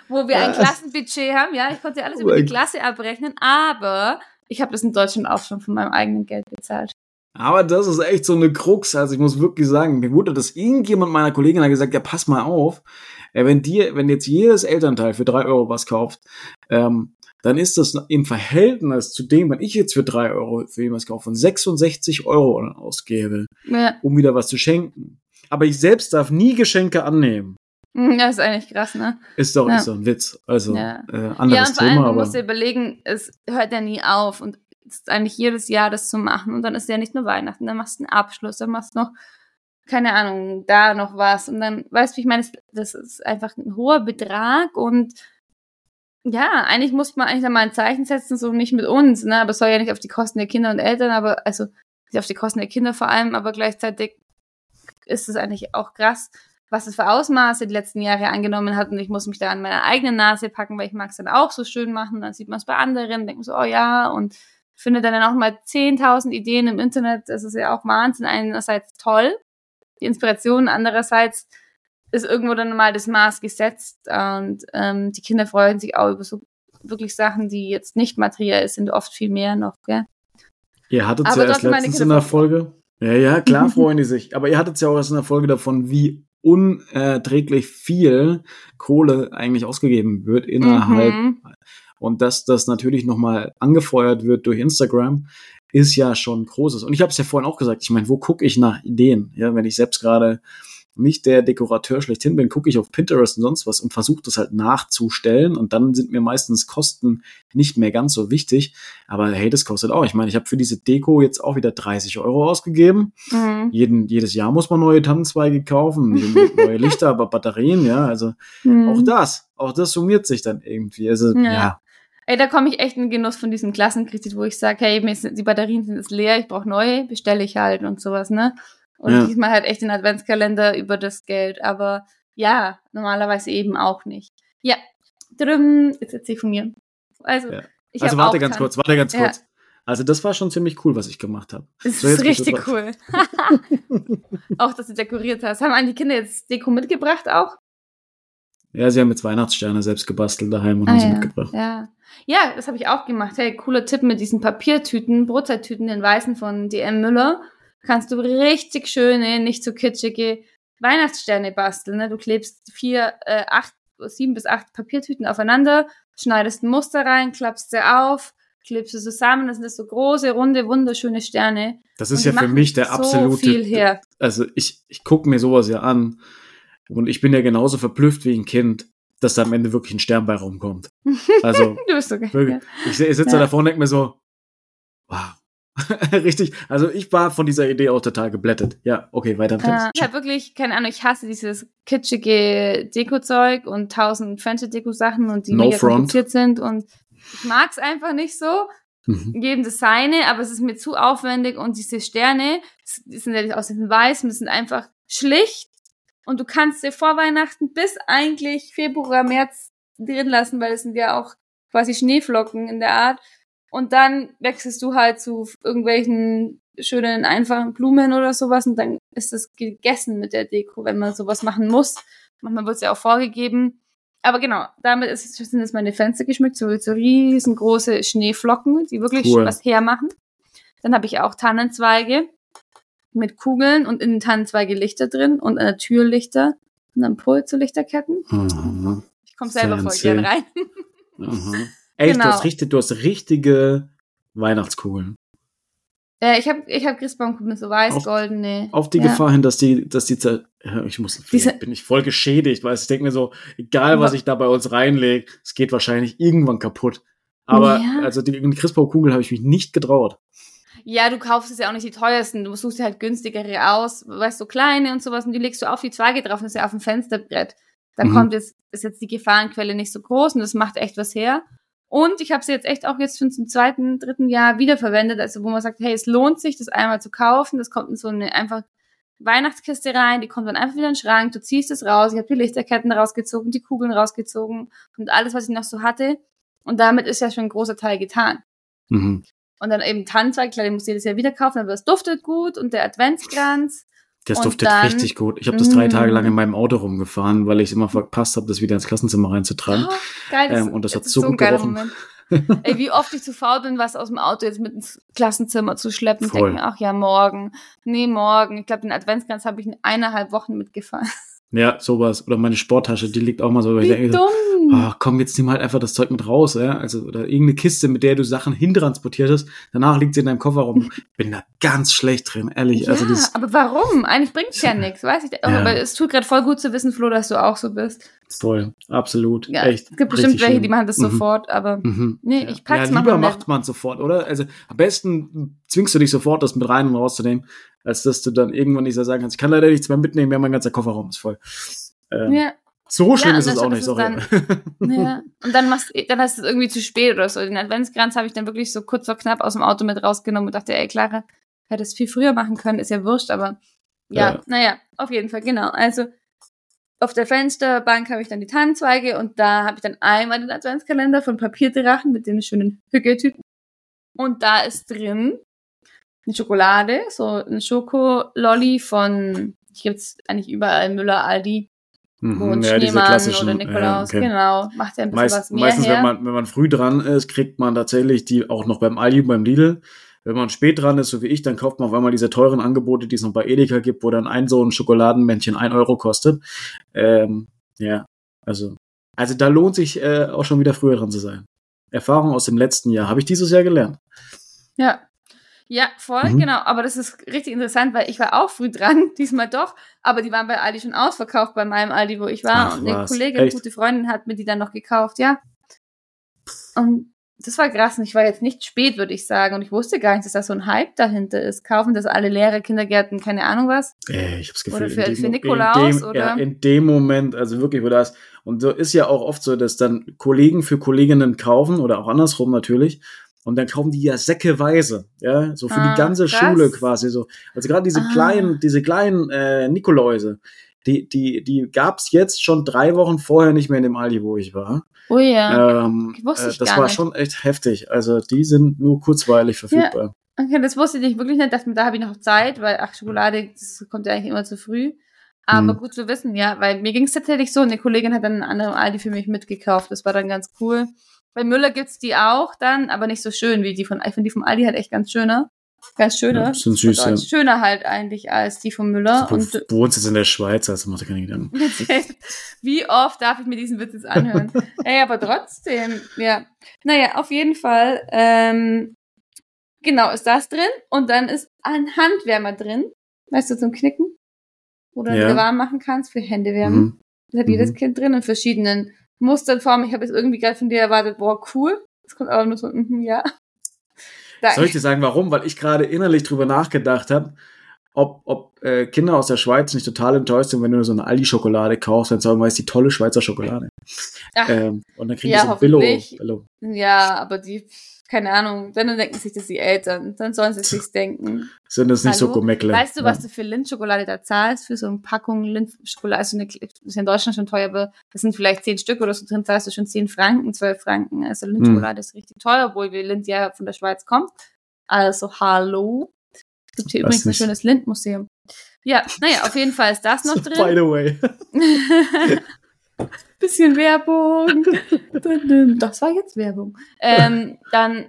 wo wir ein Klassenbudget haben, ja, ich konnte alles Oh über die Klasse abrechnen, aber ich habe das in Deutschland auch schon von meinem eigenen Geld bezahlt. Aber das ist echt so eine Krux. Also ich muss wirklich sagen, mir wurde das irgendjemand meiner Kollegin hat gesagt, ja, pass mal auf, wenn dir, wenn jetzt jedes Elternteil für drei Euro was kauft, ähm, dann ist das im Verhältnis zu dem, wenn ich jetzt für drei Euro für jemals kaufe und 66 Euro ausgebe, Ja, um wieder was zu schenken. Aber ich selbst darf nie Geschenke annehmen. das ist eigentlich krass, ne? Ist doch, Ja. ist doch ein Witz. Also Ja. äh, ja, anderes und vor allem, Thema, du aber musst dir überlegen, es hört ja nie auf und es ist eigentlich jedes Jahr das zu machen und dann ist ja nicht nur Weihnachten, dann machst du einen Abschluss, dann machst du noch, keine Ahnung, da noch was und dann, weißt du, ich meine, das- das ist einfach ein hoher Betrag und ja, eigentlich muss man eigentlich da mal ein Zeichen setzen, so nicht mit uns, ne, aber es soll ja nicht auf die Kosten der Kinder und Eltern, aber, also, nicht auf die Kosten der Kinder vor allem, aber gleichzeitig ist es eigentlich auch krass, was es für Ausmaße die letzten Jahre angenommen hat und ich muss mich da an meiner eigenen Nase packen, weil ich mag es dann auch so schön machen, dann sieht man es bei anderen, denkt man so, oh ja, und findet dann auch mal 10.000 Ideen im Internet. Das ist ja auch Wahnsinn. Einerseits toll, die Inspiration, andererseits ist irgendwo dann mal das Maß gesetzt und ähm, die Kinder freuen sich auch über so wirklich Sachen, die jetzt nicht materiell sind, oft viel mehr noch, gell? Ihr hattet es ja erst letztens in der Folge. Ja, ja, klar freuen die sich. Aber ihr hattet ja auch erst in der Folge davon, wie unerträglich viel Kohle eigentlich ausgegeben wird innerhalb. Mhm. Und dass das natürlich nochmal angefeuert wird durch Instagram, ist ja schon großes. Und ich habe es ja vorhin auch gesagt, ich meine, wo gucke ich nach Ideen? Ja, wenn ich selbst gerade nicht der Dekorateur schlechthin bin, gucke ich auf Pinterest und sonst was und versuche das halt nachzustellen und dann sind mir meistens Kosten nicht mehr ganz so wichtig. Aber hey, das kostet auch. Ich meine, ich habe für diese Deko jetzt auch wieder 30 Euro ausgegeben. Mhm. Jeden, jedes Jahr muss man neue Tannenzweige kaufen, neue Lichter, aber Batterien, ja, also mhm. auch das, auch das summiert sich dann irgendwie. Also ja. ja. Ey, da komme ich echt in den Genuss von diesem Klassenkredit, wo ich sage, hey, die Batterien sind jetzt leer, ich brauche neue, bestelle ich halt und sowas, ne? Und ja. diesmal halt echt den Adventskalender über das Geld. Aber ja, normalerweise eben auch nicht. Ja, drüben, jetzt erzähl ich von mir. Also, ja. ich also warte ganz kurz, warte ganz kurz. Ja. Also das war schon ziemlich cool, was ich gemacht habe. Das so, ist richtig cool. auch, dass du dekoriert hast. Haben die Kinder jetzt Deko mitgebracht auch? Ja, sie haben jetzt Weihnachtssterne selbst gebastelt daheim und ah, haben sie ja. mitgebracht. Ja, ja das habe ich auch gemacht. Hey, cooler Tipp mit diesen Papiertüten, Brotzeittüten, den weißen von DM Müller kannst du richtig schöne, nicht zu so kitschige Weihnachtssterne basteln. Ne? Du klebst vier, äh, acht, sieben bis acht Papiertüten aufeinander, schneidest ein Muster rein, klappst sie auf, klebst sie zusammen, das sind das so große, runde, wunderschöne Sterne. Das ist ja für mich der absolute. So also ich, ich gucke mir sowas ja an und ich bin ja genauso verblüfft wie ein Kind, dass da am Ende wirklich ein Stern bei rumkommt. Also du bist okay, wirklich, ja. ich, ich sitze ja. da vorne und denke mir so, wow, Richtig. Also ich war von dieser Idee auch total geblättet. Ja, okay, weiter. Äh, ich habe wirklich, keine Ahnung, ich hasse dieses kitschige Deko-Zeug und tausend Fancy-Deko-Sachen und die no mega kompliziert sind und ich mag es einfach nicht so. Mhm. Jedem das seine, aber es ist mir zu aufwendig und diese Sterne, die sind ja aus diesem Weiß und das sind einfach schlicht und du kannst dir vor Weihnachten bis eigentlich Februar, März drin lassen, weil es sind ja auch quasi Schneeflocken in der Art und dann wechselst du halt zu irgendwelchen schönen, einfachen Blumen oder sowas und dann ist es gegessen mit der Deko, wenn man sowas machen muss. Manchmal wird es ja auch vorgegeben. Aber genau, damit ist, sind jetzt meine Fenster geschmückt, so, so riesengroße Schneeflocken, die wirklich cool. was hermachen. Dann habe ich auch Tannenzweige mit Kugeln und in den Tannenzweige Lichter drin und an der Tür Lichter und dann Pulse-Lichterketten. Mhm. Ich komme selber voll gern rein. Mhm. Ey, genau. du, hast richtig, du hast richtige Weihnachtskugeln. Äh, ich habe ich hab Christbaumkugeln so weiß-goldene. Auf, auf die ja. Gefahr hin, dass die, dass die, ich muss, Diese, bin ich voll geschädigt, weil ich denke mir so, egal was ich da bei uns reinlege, es geht wahrscheinlich irgendwann kaputt. Aber ja. also die, die Christbaumkugel habe ich mich nicht getraut. Ja, du kaufst es ja auch nicht die teuersten, du suchst dir halt günstigere aus, weißt du, so kleine und sowas und die legst du auf die Zweige drauf und das ist ja auf dem Fensterbrett. Da mhm. kommt jetzt, ist jetzt die Gefahrenquelle nicht so groß und das macht echt was her. Und ich habe sie jetzt echt auch jetzt schon zum zweiten, dritten Jahr wiederverwendet, also wo man sagt, hey, es lohnt sich, das einmal zu kaufen. Das kommt in so eine einfach Weihnachtskiste rein, die kommt dann einfach wieder in den Schrank, du ziehst es raus, ich habe die Lichterketten rausgezogen, die Kugeln rausgezogen und alles, was ich noch so hatte. Und damit ist ja schon ein großer Teil getan. Mhm. Und dann eben Tannenzweig, klar, den muss jedes Jahr wieder kaufen, aber es duftet gut und der Adventskranz. Das duftet dann, richtig gut. Ich habe das drei Tage lang in mm. meinem Auto rumgefahren, weil ich es immer verpasst habe, das wieder ins Klassenzimmer reinzutragen. Oh, geil, ähm, und das, das hat so, so gut gerochen. Ey, wie oft ich zu faul bin, was aus dem Auto jetzt mit ins Klassenzimmer zu schleppen. Voll. Denke mir, ach ja, morgen. Nee, morgen. Ich glaube, den Adventskranz habe ich in eineinhalb Wochen mitgefahren. Ja, sowas. Oder meine Sporttasche, die liegt auch mal so. Wie ich denke, dumm. Oh, komm, jetzt nimm halt einfach das Zeug mit raus, ja. Also, oder irgendeine Kiste, mit der du Sachen hintransportiert hast. Danach liegt sie in deinem Kofferraum. Bin da ganz schlecht drin, ehrlich. Ja, also das, aber warum? Eigentlich bringt's ja nichts, weiß ich. Ja. Aber es tut gerade voll gut zu wissen, Flo, dass du auch so bist. Voll, absolut. Ja, Echt. Es gibt bestimmt welche, schön. die machen das mhm. sofort, aber mhm. nee, ich pack's ja, lieber macht man sofort, oder? Also am besten zwingst du dich sofort, das mit rein und rauszunehmen, als dass du dann irgendwann nicht so sagen kannst, ich kann leider nichts mehr mitnehmen, ja, mein ganzer Kofferraum ist voll. Ähm, ja. So schlimm ja, ist es auch nicht, sorry. Dann, ja. Und dann machst dann hast du es irgendwie zu spät oder so. Den Adventskranz habe ich dann wirklich so kurz vor knapp aus dem Auto mit rausgenommen und dachte, ey, Clara, hätte es viel früher machen können, ist ja wurscht, aber ja, ja. naja, auf jeden Fall, genau. Also auf der Fensterbank habe ich dann die Tannenzweige und da habe ich dann einmal den Adventskalender von Papierdrachen mit den schönen Hügeltüten Und da ist drin eine Schokolade, so ein Schokololli von, ich gibt's eigentlich überall Müller, Aldi, Mhm, ja, diese Schneemann klassischen, oder Nikolaus, ja, okay. genau, macht ja ein bisschen Meist, was mehr meistens, her. wenn man, wenn man früh dran ist, kriegt man tatsächlich die auch noch beim Aldi, beim Lidl. Wenn man spät dran ist, so wie ich, dann kauft man auf einmal diese teuren Angebote, die es noch bei Edeka gibt, wo dann ein so ein Schokoladenmännchen ein Euro kostet. Ähm, ja, also, also da lohnt sich äh, auch schon wieder früher dran zu sein. Erfahrung aus dem letzten Jahr habe ich dieses Jahr gelernt. Ja. Ja, voll, Mhm. genau. Aber das ist richtig interessant, weil ich war auch früh dran, diesmal doch. Aber die waren bei Aldi schon ausverkauft, bei meinem Aldi, wo ich war. Ach, und eine was? Kollegin, Echt? gute Freundin, hat mir die dann noch gekauft, ja. Und das war krass. Und ich war jetzt nicht spät, würde ich sagen. Und ich wusste gar nicht, dass da so ein Hype dahinter ist. Kaufen das alle Lehrer, Kindergärten, keine Ahnung was. Äh, ich habe das Gefühl, Oder für- dem, für Nikolaus, in, dem, oder? Ja, in dem Moment, also wirklich, wo das, und so ist ja auch oft so, dass dann Kollegen für Kolleginnen kaufen oder auch andersrum natürlich. Und dann kaufen die ja säckeweise, ja, so für Ah, die ganze krass. Schule quasi so. Also gerade diese Ah. kleinen, diese kleinen äh, Nikoläuse, die, die, die gab's jetzt schon drei Wochen vorher nicht mehr in dem Aldi, wo ich war. Oh ja. Ähm, Wusste äh, das war nicht. schon echt heftig. Also die sind nur kurzweilig verfügbar. Okay, das wusste ich wirklich nicht. Mir, da habe ich noch Zeit, weil, ach, Schokolade, das kommt ja eigentlich immer zu früh. Aber Hm. gut zu wissen, ja, weil mir ging es tatsächlich so, eine Kollegin hat dann einen anderen Aldi für mich mitgekauft. Das war dann ganz cool. Bei Müller gibt's die auch dann, aber nicht so schön wie die von, ich finde die vom Aldi halt echt ganz schöner. Ganz schöner. Ja, sind süß, ja. Schöner halt eigentlich als die von Müller. Du Und wohnst jetzt in der Schweiz, also mach dir keine Gedanken. wie oft darf ich mir diesen Witz jetzt anhören? Ey, aber trotzdem, ja. Naja, auf jeden Fall, ähm, genau, ist das drin und dann ist ein Handwärmer drin, weißt du, zum Knicken. Oder Ja. du warm machen kannst für Hände wärmen. Mhm. Das hat jedes Mhm. Kind drin in verschiedenen Mustern, Formen. Ich habe jetzt irgendwie gerade von dir erwartet, boah, cool. Das kommt aber nur so, mhm, ja. Da, Soll ich dir sagen, warum? Weil ich gerade innerlich drüber nachgedacht habe, ob, ob äh, Kinder aus der Schweiz nicht total enttäuscht sind, wenn du so eine Aldi-Schokolade kaufst, dann sagen wir, ist die tolle Schweizer Schokolade. Ach, Ähm, und dann kriegen Ja, die so Billo. Billo. ja, aber die, keine Ahnung, dann denken sich das die Eltern. Dann sollen sie sich's denken. Sind das nicht so Hallo? Gomeckle. Weißt du, ja. was du für Lindschokolade da zahlst? Für so eine Packung Lindschokolade, also eine, das ist ja in Deutschland schon teuer, aber das sind vielleicht zehn Stück oder so drin, zahlst du schon zehn Franken, zwölf Franken. Also Hm. Lindschokolade ist richtig teuer, obwohl wir Lind ja von der Schweiz kommt. Also, hallo. Es gibt hier übrigens ein nicht. schönes Lindmuseum. Ja, naja, auf jeden Fall ist das noch By drin. the way. Bisschen Werbung. Das war jetzt Werbung. Ähm, dann,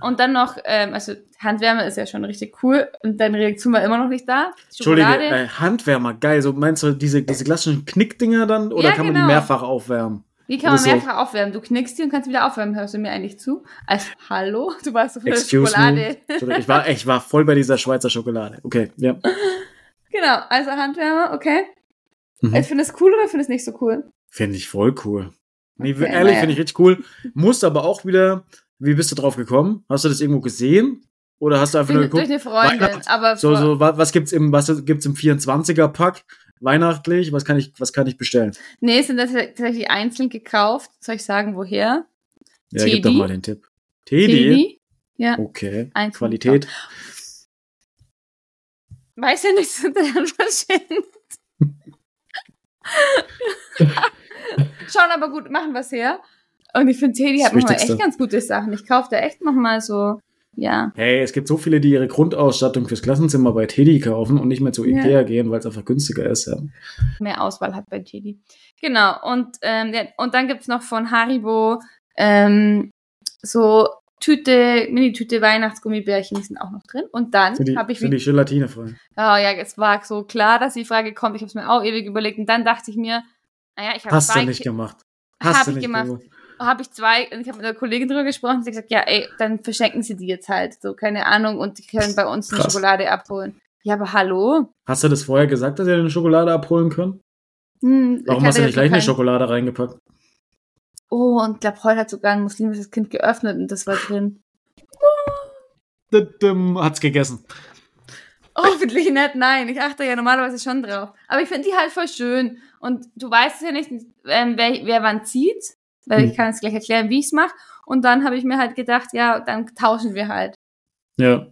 und dann noch, ähm, also Handwärme ist ja schon richtig cool und deine Reaktion war immer noch nicht da. Entschuldige, äh, Handwärmer, geil. So meinst du diese, diese klassischen Knickdinger dann oder Ja, kann man die genau. mehrfach aufwärmen? Wie kann man mehrfach aufwärmen? Du knickst die und kannst wieder aufwärmen. Hörst du mir eigentlich zu? Als Hallo? Du warst so Excuse Schokolade. me. Ich war, ich war voll bei dieser Schweizer Schokolade. Okay, ja. genau, also Handwärmer, okay. Mhm. Ich finde es cool oder finde es nicht so cool? Finde ich voll cool. Nee, Okay, ehrlich, naja. finde ich richtig cool. Musst aber auch wieder, wie bist du drauf gekommen? Hast du das irgendwo gesehen? Oder hast du einfach nur Durch, durch geguckt? eine Freundin. Aber So, so, wa- was gibt's im, was gibt's im 24er Pack? Weihnachtlich? Was kann ich, was kann ich bestellen? nee, sind das tatsächlich einzeln gekauft. Soll ich sagen, woher? Ja, gib doch Teddy? mal den Tipp. Teddy? Teddy? Ja. Okay. Einzeln Qualität. Weiß ja nicht, sind dann verschenkt. Schauen aber gut, machen was her. Und ich finde, Teddy Das hat manchmal Wichtigste. echt ganz gute Sachen. Ich kaufe da echt nochmal so, ja. Hey, es gibt so viele, die ihre Grundausstattung fürs Klassenzimmer bei Teddy kaufen und nicht mehr zu Ja. Ikea gehen, weil es einfach günstiger ist. Ja. mehr Auswahl hat bei Teddy. Genau, und, ähm, ja, und dann gibt's noch von Haribo ähm, so Tüte, Mini-Tüte Weihnachtsgummibärchen, die sind auch noch drin. Und dann habe ich sind wie, die gelatine oh ja, es war so klar, dass die Frage kommt. Ich habe es mir auch ewig überlegt. Und dann dachte ich mir, naja, ich habe Hast du nicht gemacht. Hast Hab du ich nicht gemacht. gemacht. Habe ich zwei, und ich habe mit einer Kollegin drüber gesprochen, sie hat gesagt, ja, ey, dann verschenken sie die jetzt halt, so, keine Ahnung, und die können bei uns eine Krass. Schokolade abholen. Ja, aber hallo? Hast du das vorher gesagt, dass ihr eine Schokolade abholen können? Hm, Warum hast du nicht gleich eine Schokolade reingepackt? Oh, und ich glaube, heute hat sogar ein muslimisches Kind geöffnet und das war drin. Hat's gegessen. Hoffentlich nicht, nein. Ich achte ja normalerweise schon drauf. Aber ich finde die halt voll schön. Und du weißt ja nicht, ähm, wer, wer wann zieht. Weil Hm. ich kann jetzt gleich erklären, wie ich es mache. Und dann habe ich mir halt gedacht, ja, dann tauschen wir halt. Ja.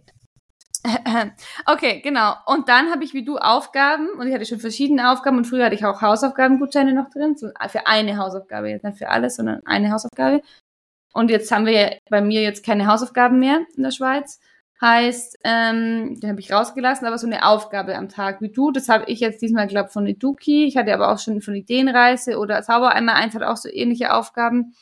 Okay, genau. Und dann habe ich wie du Aufgaben und ich hatte schon verschiedene Aufgaben und früher hatte ich auch Hausaufgabengutscheine noch drin, so für eine Hausaufgabe, jetzt nicht für alles, sondern eine Hausaufgabe. Und jetzt haben wir ja bei mir jetzt keine Hausaufgaben mehr in der Schweiz. Heißt, ähm, den habe ich rausgelassen, aber so eine Aufgabe am Tag wie du. Das habe ich jetzt diesmal, glaube von Eduki. Ich hatte aber auch schon von Ideenreise oder Zauber einmal eins hat auch so ähnliche Aufgaben.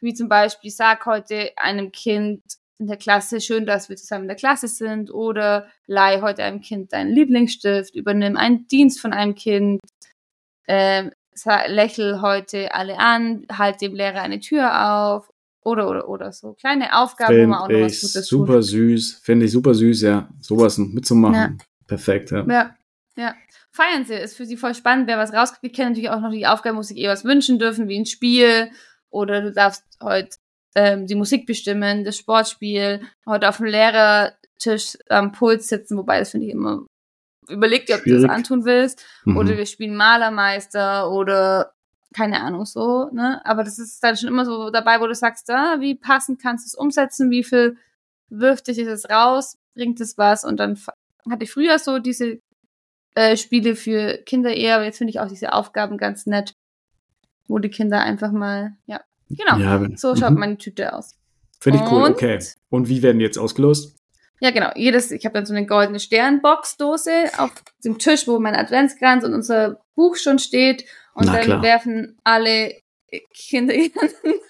Wie zum Beispiel, sag heute einem Kind in der Klasse, schön, dass wir zusammen in der Klasse sind. Oder leih heute einem Kind deinen Lieblingsstift, übernimm einen Dienst von einem Kind. Ähm, lächel heute alle an, halt dem Lehrer eine Tür auf oder oder oder so kleine Aufgaben, Find wo man auch noch was Gutes super tut. süß, finde ich super süß, ja, sowas mitzumachen, ja. perfekt, ja. Ja, ja. Feiern Sie, ist für Sie voll spannend, wer was rauskriegt. Wir kennen natürlich auch noch die Aufgabe, muss sich eh was wünschen dürfen, wie ein Spiel oder du darfst heute ähm, die Musik bestimmen, das Sportspiel, heute auf dem Lehrertisch am Puls sitzen, wobei das finde ich immer überleg dir, ob Schwierig. du das antun willst. Mhm. Oder wir spielen Malermeister oder keine Ahnung so, ne? Aber das ist dann schon immer so dabei, wo du sagst, ah, wie passend kannst du es umsetzen, wie viel wirft dich es raus, bringt es was und dann hatte ich früher so diese äh, Spiele für Kinder eher, aber jetzt finde ich auch diese Aufgaben ganz nett, wo die Kinder einfach mal, ja, genau, ja, so schaut mhm. meine Tüte aus. Finde ich cool, okay. Und wie werden die jetzt ausgelost? Ja, genau. Jedes, ich habe dann so eine goldene Sternboxdose auf dem Tisch, wo mein Adventskranz und unser Buch schon steht. Und Na, dann klar. werfen alle Kinder ihren Namen.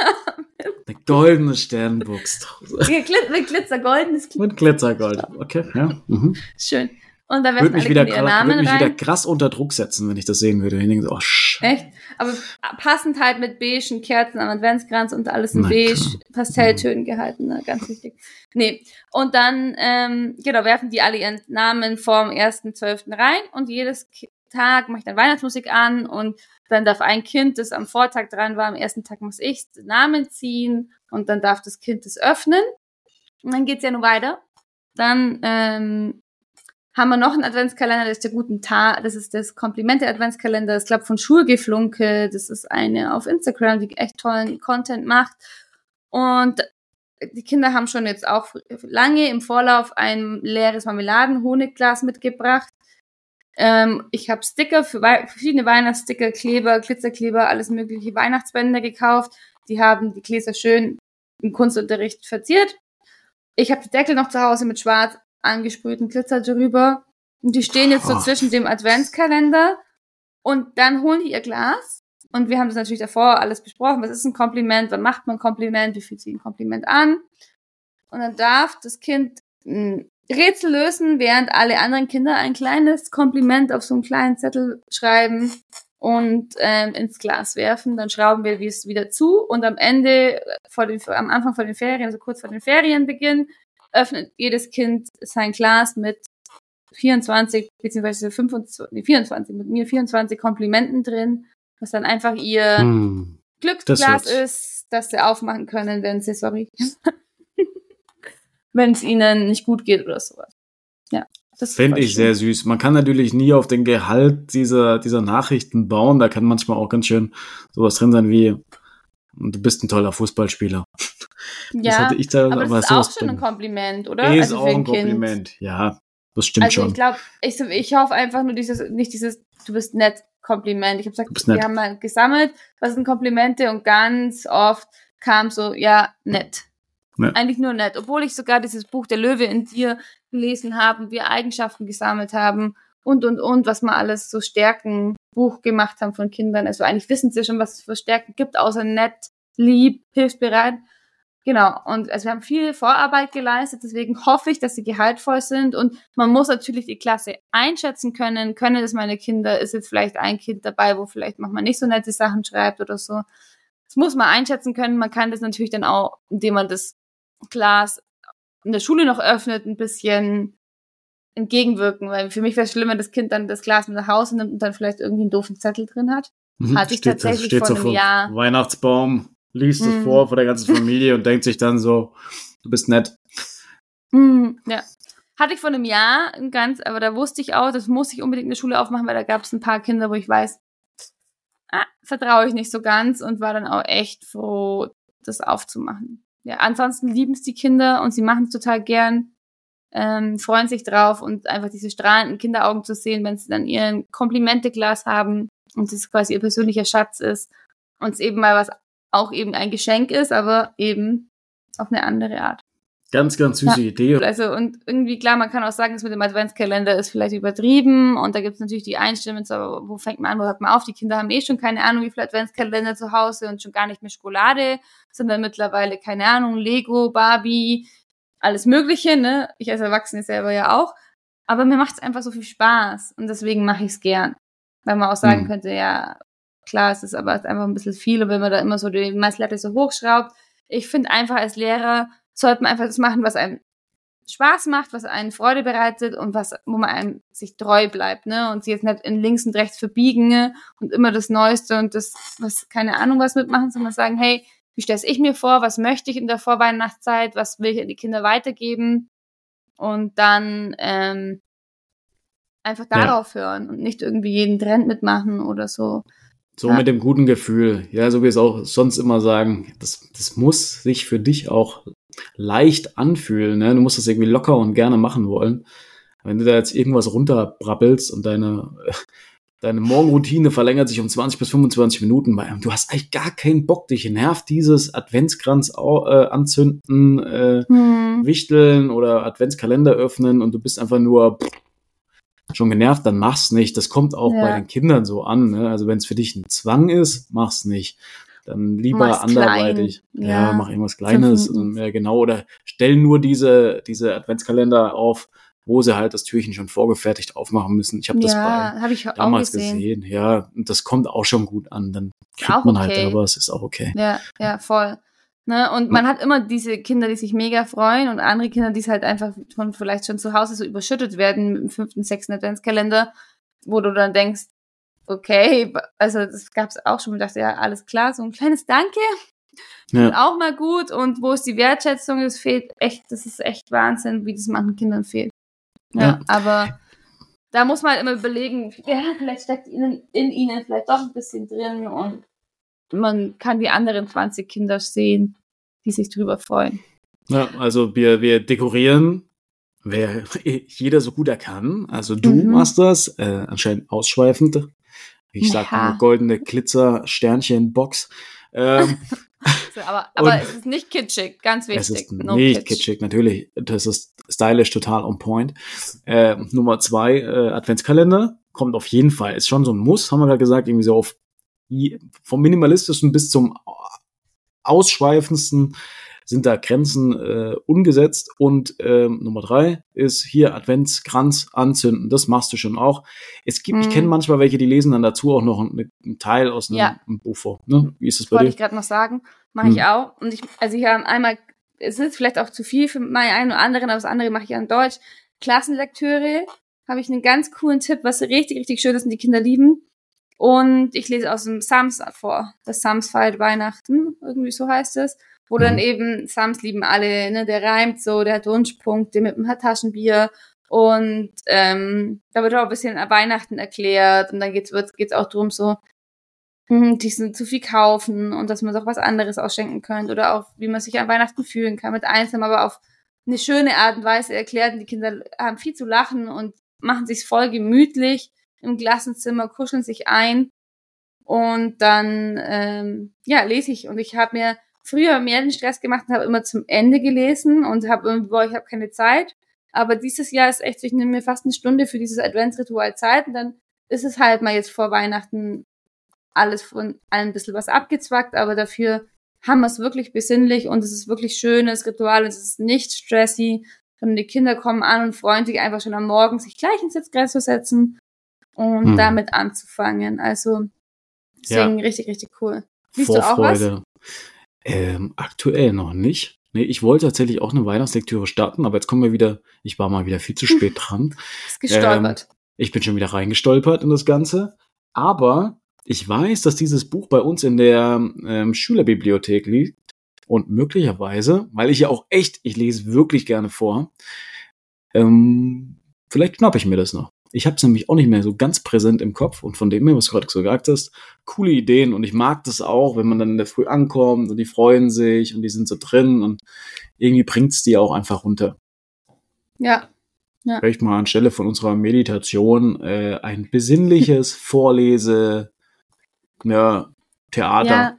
Eine goldene Sternboxdose. mit Glitzergoldenes Mit Glitzergold. Okay, ja. Mhm. Schön. Und da werfen alle wieder, ihren Namen würde mich rein. wieder krass unter Druck setzen, wenn ich das sehen würde. Ich denke so, oh, Echt? Aber passend halt mit beigen Kerzen am Adventskranz und alles in Na, beige klar. Pastelltönen gehalten, ne? ganz wichtig. Nee. Und dann, ähm, genau, werfen die alle ihren Namen vorm 1.12. rein und jedes Tag mache ich dann Weihnachtsmusik an und dann darf ein Kind, das am Vortag dran war, am ersten Tag muss ich den Namen ziehen und dann darf das Kind das öffnen. Und dann geht's ja nur weiter. Dann ähm, haben wir noch einen Adventskalender, das ist der guten Tag, das ist das Komplimente-Adventskalender, das glaube von Schulgeflunke, das ist eine auf Instagram, die echt tollen Content macht. Und die Kinder haben schon jetzt auch lange im Vorlauf ein leeres Marmeladen-Honigglas mitgebracht. Ähm, ich habe Sticker für Wei verschiedene Weihnachtssticker, Kleber, Glitzerkleber, alles mögliche Weihnachtsbänder gekauft. Die haben die Gläser schön im Kunstunterricht verziert. Ich habe die Deckel noch zu Hause mit schwarz angesprühten Glitzer drüber. Und die stehen jetzt so oh. zwischen dem Adventskalender und dann holen die ihr Glas. Und wir haben das natürlich davor alles besprochen. Was ist ein Kompliment? Wann macht man ein Kompliment? Wie fühlt sich ein Kompliment an? Und dann darf das Kind ein Rätsel lösen, während alle anderen Kinder ein kleines Kompliment auf so einen kleinen Zettel schreiben und ähm, ins Glas werfen. Dann schrauben wir es wieder zu und am Ende, vor den, am Anfang vor den Ferien, also kurz vor den Ferienbeginn, öffnet jedes Kind sein Glas mit 24 beziehungsweise 25, nee, 24, mit mir 24 Komplimenten drin, was dann einfach ihr hm, Glücksglas das ist, das sie aufmachen können, wenn sie, sorry, wenn es ihnen nicht gut geht oder sowas. Ja. Das Fände ich schön. sehr süß. Man kann natürlich nie auf den Gehalt dieser, dieser Nachrichten bauen. Da kann manchmal auch ganz schön sowas drin sein wie, du bist ein toller Fußballspieler. Ja, das hatte ich da, aber das aber ist auch schon ein Kompliment, oder? Ist also auch ein Kompliment, kind. ja. Das stimmt also schon. Ich glaube, ich, ich hoffe einfach nur dieses, nicht dieses, du bist nett Kompliment. Ich habe gesagt, wir haben mal gesammelt, was sind Komplimente und ganz oft kam so, ja, nett. Ja. Eigentlich nur nett. Obwohl ich sogar dieses Buch Der Löwe in dir gelesen habe und wir Eigenschaften gesammelt haben und, und, und, was wir alles so Stärken Buch gemacht haben von Kindern. Also eigentlich wissen sie schon, was es für Stärken gibt, außer nett, lieb, hilfsbereit. Genau, und also wir haben viel Vorarbeit geleistet, deswegen hoffe ich, dass sie gehaltvoll sind. Und man muss natürlich die Klasse einschätzen können, können es meine Kinder, ist jetzt vielleicht ein Kind dabei, wo vielleicht manchmal nicht so nette Sachen schreibt oder so. Das muss man einschätzen können, man kann das natürlich dann auch, indem man das Glas in der Schule noch öffnet, ein bisschen entgegenwirken, weil für mich wäre es schlimm, wenn das Kind dann das Glas mit nach Hause nimmt und dann vielleicht irgendwie einen doofen Zettel drin hat. Mhm, Hatte ich steht, tatsächlich steht vor einem Jahr. Weihnachtsbaum, liest es mm. vor vor der ganzen Familie und denkt sich dann so, du bist nett. Mm, ja. Hatte ich vor einem Jahr ein ganz, aber da wusste ich auch, das muss ich unbedingt eine Schule aufmachen, weil da gab es ein paar Kinder, wo ich weiß, ah, vertraue ich nicht so ganz und war dann auch echt froh, das aufzumachen. Ja, ansonsten lieben es die Kinder und sie machen es total gern, ähm, freuen sich drauf und einfach diese strahlenden Kinderaugen zu sehen, wenn sie dann ihren Komplimenteglas haben und es quasi ihr persönlicher Schatz ist und es eben mal was auch eben ein Geschenk ist, aber eben auf eine andere Art. Ganz, ganz süße Ja. Idee. Also und irgendwie klar, man kann auch sagen, das mit dem Adventskalender ist vielleicht übertrieben und da gibt es natürlich die Einstimmen, so, wo fängt man an, wo hört man auf? Die Kinder haben eh schon keine Ahnung, wie viele Adventskalender zu Hause und schon gar nicht mehr Schokolade, sondern mittlerweile, keine Ahnung, Lego, Barbie, alles Mögliche, ne? Ich als Erwachsene selber ja auch. Aber mir macht es einfach so viel Spaß und deswegen mache ich es gern. Weil man auch sagen Mhm. könnte, ja, klar, es ist aber einfach ein bisschen viel und wenn man da immer so die Messlatte so hochschraubt. Ich finde einfach als Lehrer sollte man einfach das machen, was einem Spaß macht, was einen Freude bereitet und was, wo man einem sich treu bleibt, ne? Und sie jetzt nicht in links und rechts verbiegen ne? und immer das Neueste und das, was, keine Ahnung, was mitmachen, sondern sagen, hey, wie stelle ich mir vor, was möchte ich in der Vorweihnachtszeit, was will ich an die Kinder weitergeben? Und dann ähm, einfach Ja. darauf hören und nicht irgendwie jeden Trend mitmachen oder so. So Ja. mit dem guten Gefühl. Ja, so wie wir es auch sonst immer sagen, das, das muss sich für dich auch leicht anfühlen. Ne? Du musst das irgendwie locker und gerne machen wollen. Wenn du da jetzt irgendwas runterbrabbelst und deine, deine Morgenroutine verlängert sich um 20 bis 25 Minuten, weil du hast eigentlich gar keinen Bock, dich nervt dieses Adventskranz äh, anzünden, äh, Hm. Wichteln oder Adventskalender öffnen und du bist einfach nur schon genervt, dann mach's nicht. Das kommt auch Ja. bei den Kindern so an. Ne? Also wenn es für dich ein Zwang ist, mach's nicht. Dann lieber Mach's anderweitig. klein. Ja, Ja. mach irgendwas Kleines. Fünf Ja, genau. Oder stell nur diese, diese Adventskalender auf, wo sie halt das Türchen schon vorgefertigt aufmachen müssen. Ich habe das Ja, bei habe ich damals gesehen. gesehen. Ja, und das kommt auch schon gut an. Dann kriegt man halt okay. aber es ist auch okay. Ja, ja, voll. Ne? Und man hat immer diese Kinder, die sich mega freuen und andere Kinder, die es halt einfach von vielleicht schon zu Hause so überschüttet werden mit dem fünften, sechsten Adventskalender, wo du dann denkst, okay, also das gab es auch schon, ich dachte, ja, alles klar, so ein kleines Danke, Ja. auch mal gut und wo ist die Wertschätzung, es fehlt echt, das ist echt Wahnsinn, wie das manchen Kindern fehlt. Ja, Ja. aber da muss man halt immer überlegen, ja, vielleicht steckt ihnen, in ihnen vielleicht doch ein bisschen drin und man kann die anderen 20 Kinder sehen, die sich drüber freuen. Ja, also wir, wir dekorieren, wer jeder so gut er kann. Also du Mhm. machst das, äh, anscheinend ausschweifend. Ich sag Ja. nur goldene Glitzer, Sternchen, Box. Ähm, So, aber aber es ist nicht kitschig, ganz es wichtig. ist no nicht kitsch. kitschig, natürlich. Das ist stylisch total on point. Äh, Nummer zwei, äh, Adventskalender. Kommt auf jeden Fall. Ist schon so ein Muss, haben wir gerade gesagt, irgendwie so auf vom minimalistischsten bis zum ausschweifendsten sind da Grenzen äh, ungesetzt. Und ähm, Nummer drei ist hier Adventskranz anzünden. Das machst du schon auch. Es gibt, ich Mhm. kenne manchmal welche, die lesen dann dazu auch noch einen, einen Teil aus einem, Ja. einem Buch vor. Ne? Wie ist das bei Wollte dir? ich gerade noch sagen, mache Hm. ich auch. Und ich, also ich habe einmal, es ist vielleicht auch zu viel für meinen einen oder anderen, aber das andere mache ich an Deutsch. Klassenlektüre habe ich einen ganz coolen Tipp, was richtig, richtig schön ist und die Kinder lieben. Und ich lese aus dem Sams vor. Das Sams feiert Weihnachten, irgendwie so heißt es. Wo dann Mhm. eben, Sams lieben alle, ne, der reimt so, der hat Wunschpunkte mit einem Taschenbier. Und ähm, da wird auch ein bisschen Weihnachten erklärt. Und dann geht's, geht's auch drum so, hm, die sind zu viel kaufen und dass man auch was anderes ausschenken könnte oder auch, wie man sich an Weihnachten fühlen kann mit Einzelnen, aber auf eine schöne Art und Weise erklärt. Und die Kinder haben viel zu lachen und machen sich voll gemütlich im Klassenzimmer, kuscheln sich ein und dann ähm, ja lese ich. Und ich habe mir früher mehr den Stress gemacht und habe immer zum Ende gelesen und habe irgendwie, boah, ich habe keine Zeit. Aber dieses Jahr ist echt, ich nehme mir fast eine Stunde für dieses Adventsritual Zeit und dann ist es halt mal jetzt vor Weihnachten alles von allem ein bisschen was abgezwackt, aber dafür haben wir es wirklich besinnlich und es ist wirklich schönes Ritual, es ist nicht stressy, sondern die Kinder kommen an und freuen sich einfach schon am Morgen, sich gleich ins Sitzkreis zu setzen und Hm. damit anzufangen. Also deswegen richtig, richtig cool. Liest du auch Vorfreude. Ähm, aktuell noch nicht. Nee, ich wollte tatsächlich auch eine Weihnachtslektüre starten, aber jetzt kommen wir wieder, ich war mal wieder viel zu spät dran. Ist gestolpert. Ich bin schon wieder reingestolpert in das Ganze. Aber ich weiß, dass dieses Buch bei uns in der ähm, Schülerbibliothek liegt. Und möglicherweise, weil ich ja auch echt, ich lese wirklich gerne vor, ähm, vielleicht schnappe ich mir das noch. Ich habe es nämlich auch nicht mehr so ganz präsent im Kopf und von dem her, was du gerade so gesagt hast, coole Ideen und ich mag das auch, wenn man dann in der Früh ankommt und die freuen sich und die sind so drin und irgendwie bringt's die auch einfach runter. Ja. Vielleicht mal anstelle von unserer Meditation äh, ein besinnliches Vorlese, ja, Theater. Ja.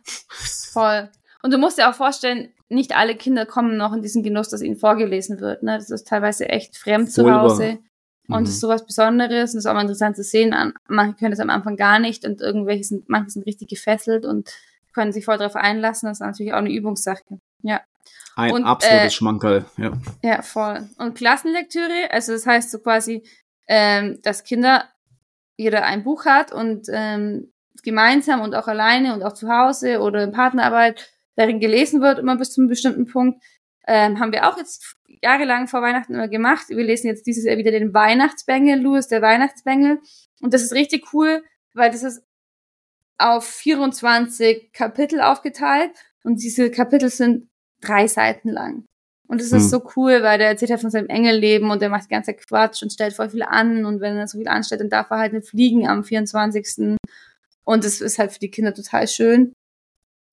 Voll. Und du musst dir auch vorstellen, nicht alle Kinder kommen noch in diesen Genuss, dass ihnen vorgelesen wird. Ne? Das ist teilweise echt fremd zu Hause. Und mhm. das ist sowas Besonderes und das ist auch mal interessant zu sehen. Manche können das am Anfang gar nicht und irgendwelche sind, manche sind richtig gefesselt und können sich voll darauf einlassen. Das ist natürlich auch eine Übungssache. Ja. Ein und, absolutes äh, Schmankerl, ja. Ja, voll. Und Klassenlektüre, also das heißt so quasi, ähm, dass Kinder jeder ein Buch hat und ähm, gemeinsam und auch alleine und auch zu Hause oder in Partnerarbeit darin gelesen wird, immer bis zu einem bestimmten Punkt. Ähm, haben wir auch jetzt jahrelang vor Weihnachten immer gemacht. Wir lesen jetzt dieses Jahr wieder den Weihnachtsbengel, Louis der Weihnachtsbengel. Und das ist richtig cool, weil das ist auf 24 Kapitel aufgeteilt und diese Kapitel sind drei Seiten lang. Und es ist hm. so cool, weil der erzählt halt von seinem Engelleben und der macht die ganze Zeit Quatsch und stellt voll viel an und wenn er so viel anstellt, dann darf er halt nicht fliegen am 24. Und es ist halt für die Kinder total schön.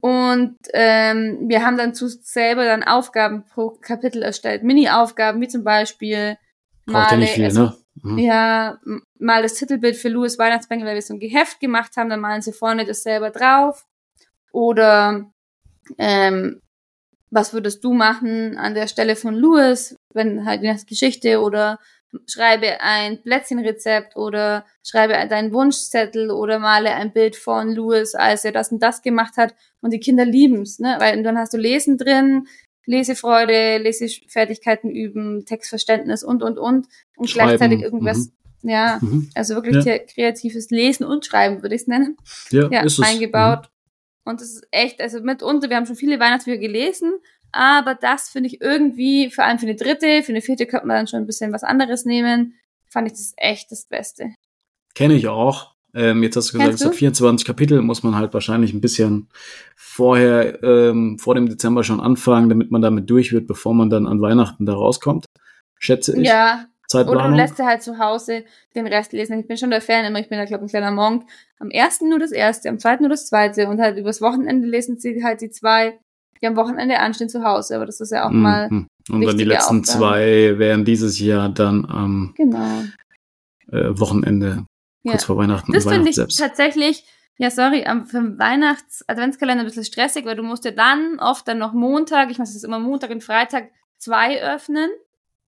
Und ähm, wir haben dann zu selber dann Aufgaben pro Kapitel erstellt, Mini-Aufgaben, wie zum Beispiel Braucht male, ja nicht viel, ne? Mhm. Ja, mal das Titelbild für Louis Weihnachtsbengel, weil wir so ein Geheft gemacht haben, dann malen sie vorne das selber drauf. Oder ähm, was würdest du machen an der Stelle von Louis, wenn halt die Geschichte oder schreibe ein Plätzchenrezept oder schreibe deinen Wunschzettel oder male ein Bild von Louis, als er das und das gemacht hat. Und die Kinder lieben's, ne? Weil dann hast du Lesen drin, Lesefreude, Lesefertigkeiten üben, Textverständnis und, und, und. Und Schreiben. gleichzeitig irgendwas, mhm. ja, mhm. also wirklich ja. kreatives Lesen und Schreiben, würde ich es nennen. Ja, ja ist eingebaut. Mhm. Und das ist echt, also mitunter, wir haben schon viele Weihnachtsbücher gelesen, aber das finde ich irgendwie, vor allem für eine dritte, für eine vierte könnte man dann schon ein bisschen was anderes nehmen. Fand ich das echt das Beste. Kenne ich auch. Ähm, jetzt hast du gesagt, es hat 24 Kapitel, muss man halt wahrscheinlich ein bisschen vorher, ähm, vor dem Dezember schon anfangen, damit man damit durch wird, bevor man dann an Weihnachten da rauskommt. Schätze ich. Ja, Zeitplanung. Oder du lässt dir halt zu Hause den Rest lesen. Ich bin schon der Fan immer, ich bin da, glaube ich, ein kleiner Monk. Am ersten nur das erste, am zweiten nur das zweite und halt übers Wochenende lesen sie halt die zwei, die am Wochenende anstehen zu Hause. Aber das ist ja auch mhm. mal. Und dann die letzten Aufgabe. zwei wären dieses Jahr dann am genau. äh, Wochenende, kurz ja. vor Weihnachten. Das finde ich selbst. tatsächlich. Ja, sorry, am für Weihnachts-Adventskalender ein bisschen stressig, weil du musst ja dann oft dann noch Montag, ich mache das immer Montag und Freitag, zwei öffnen.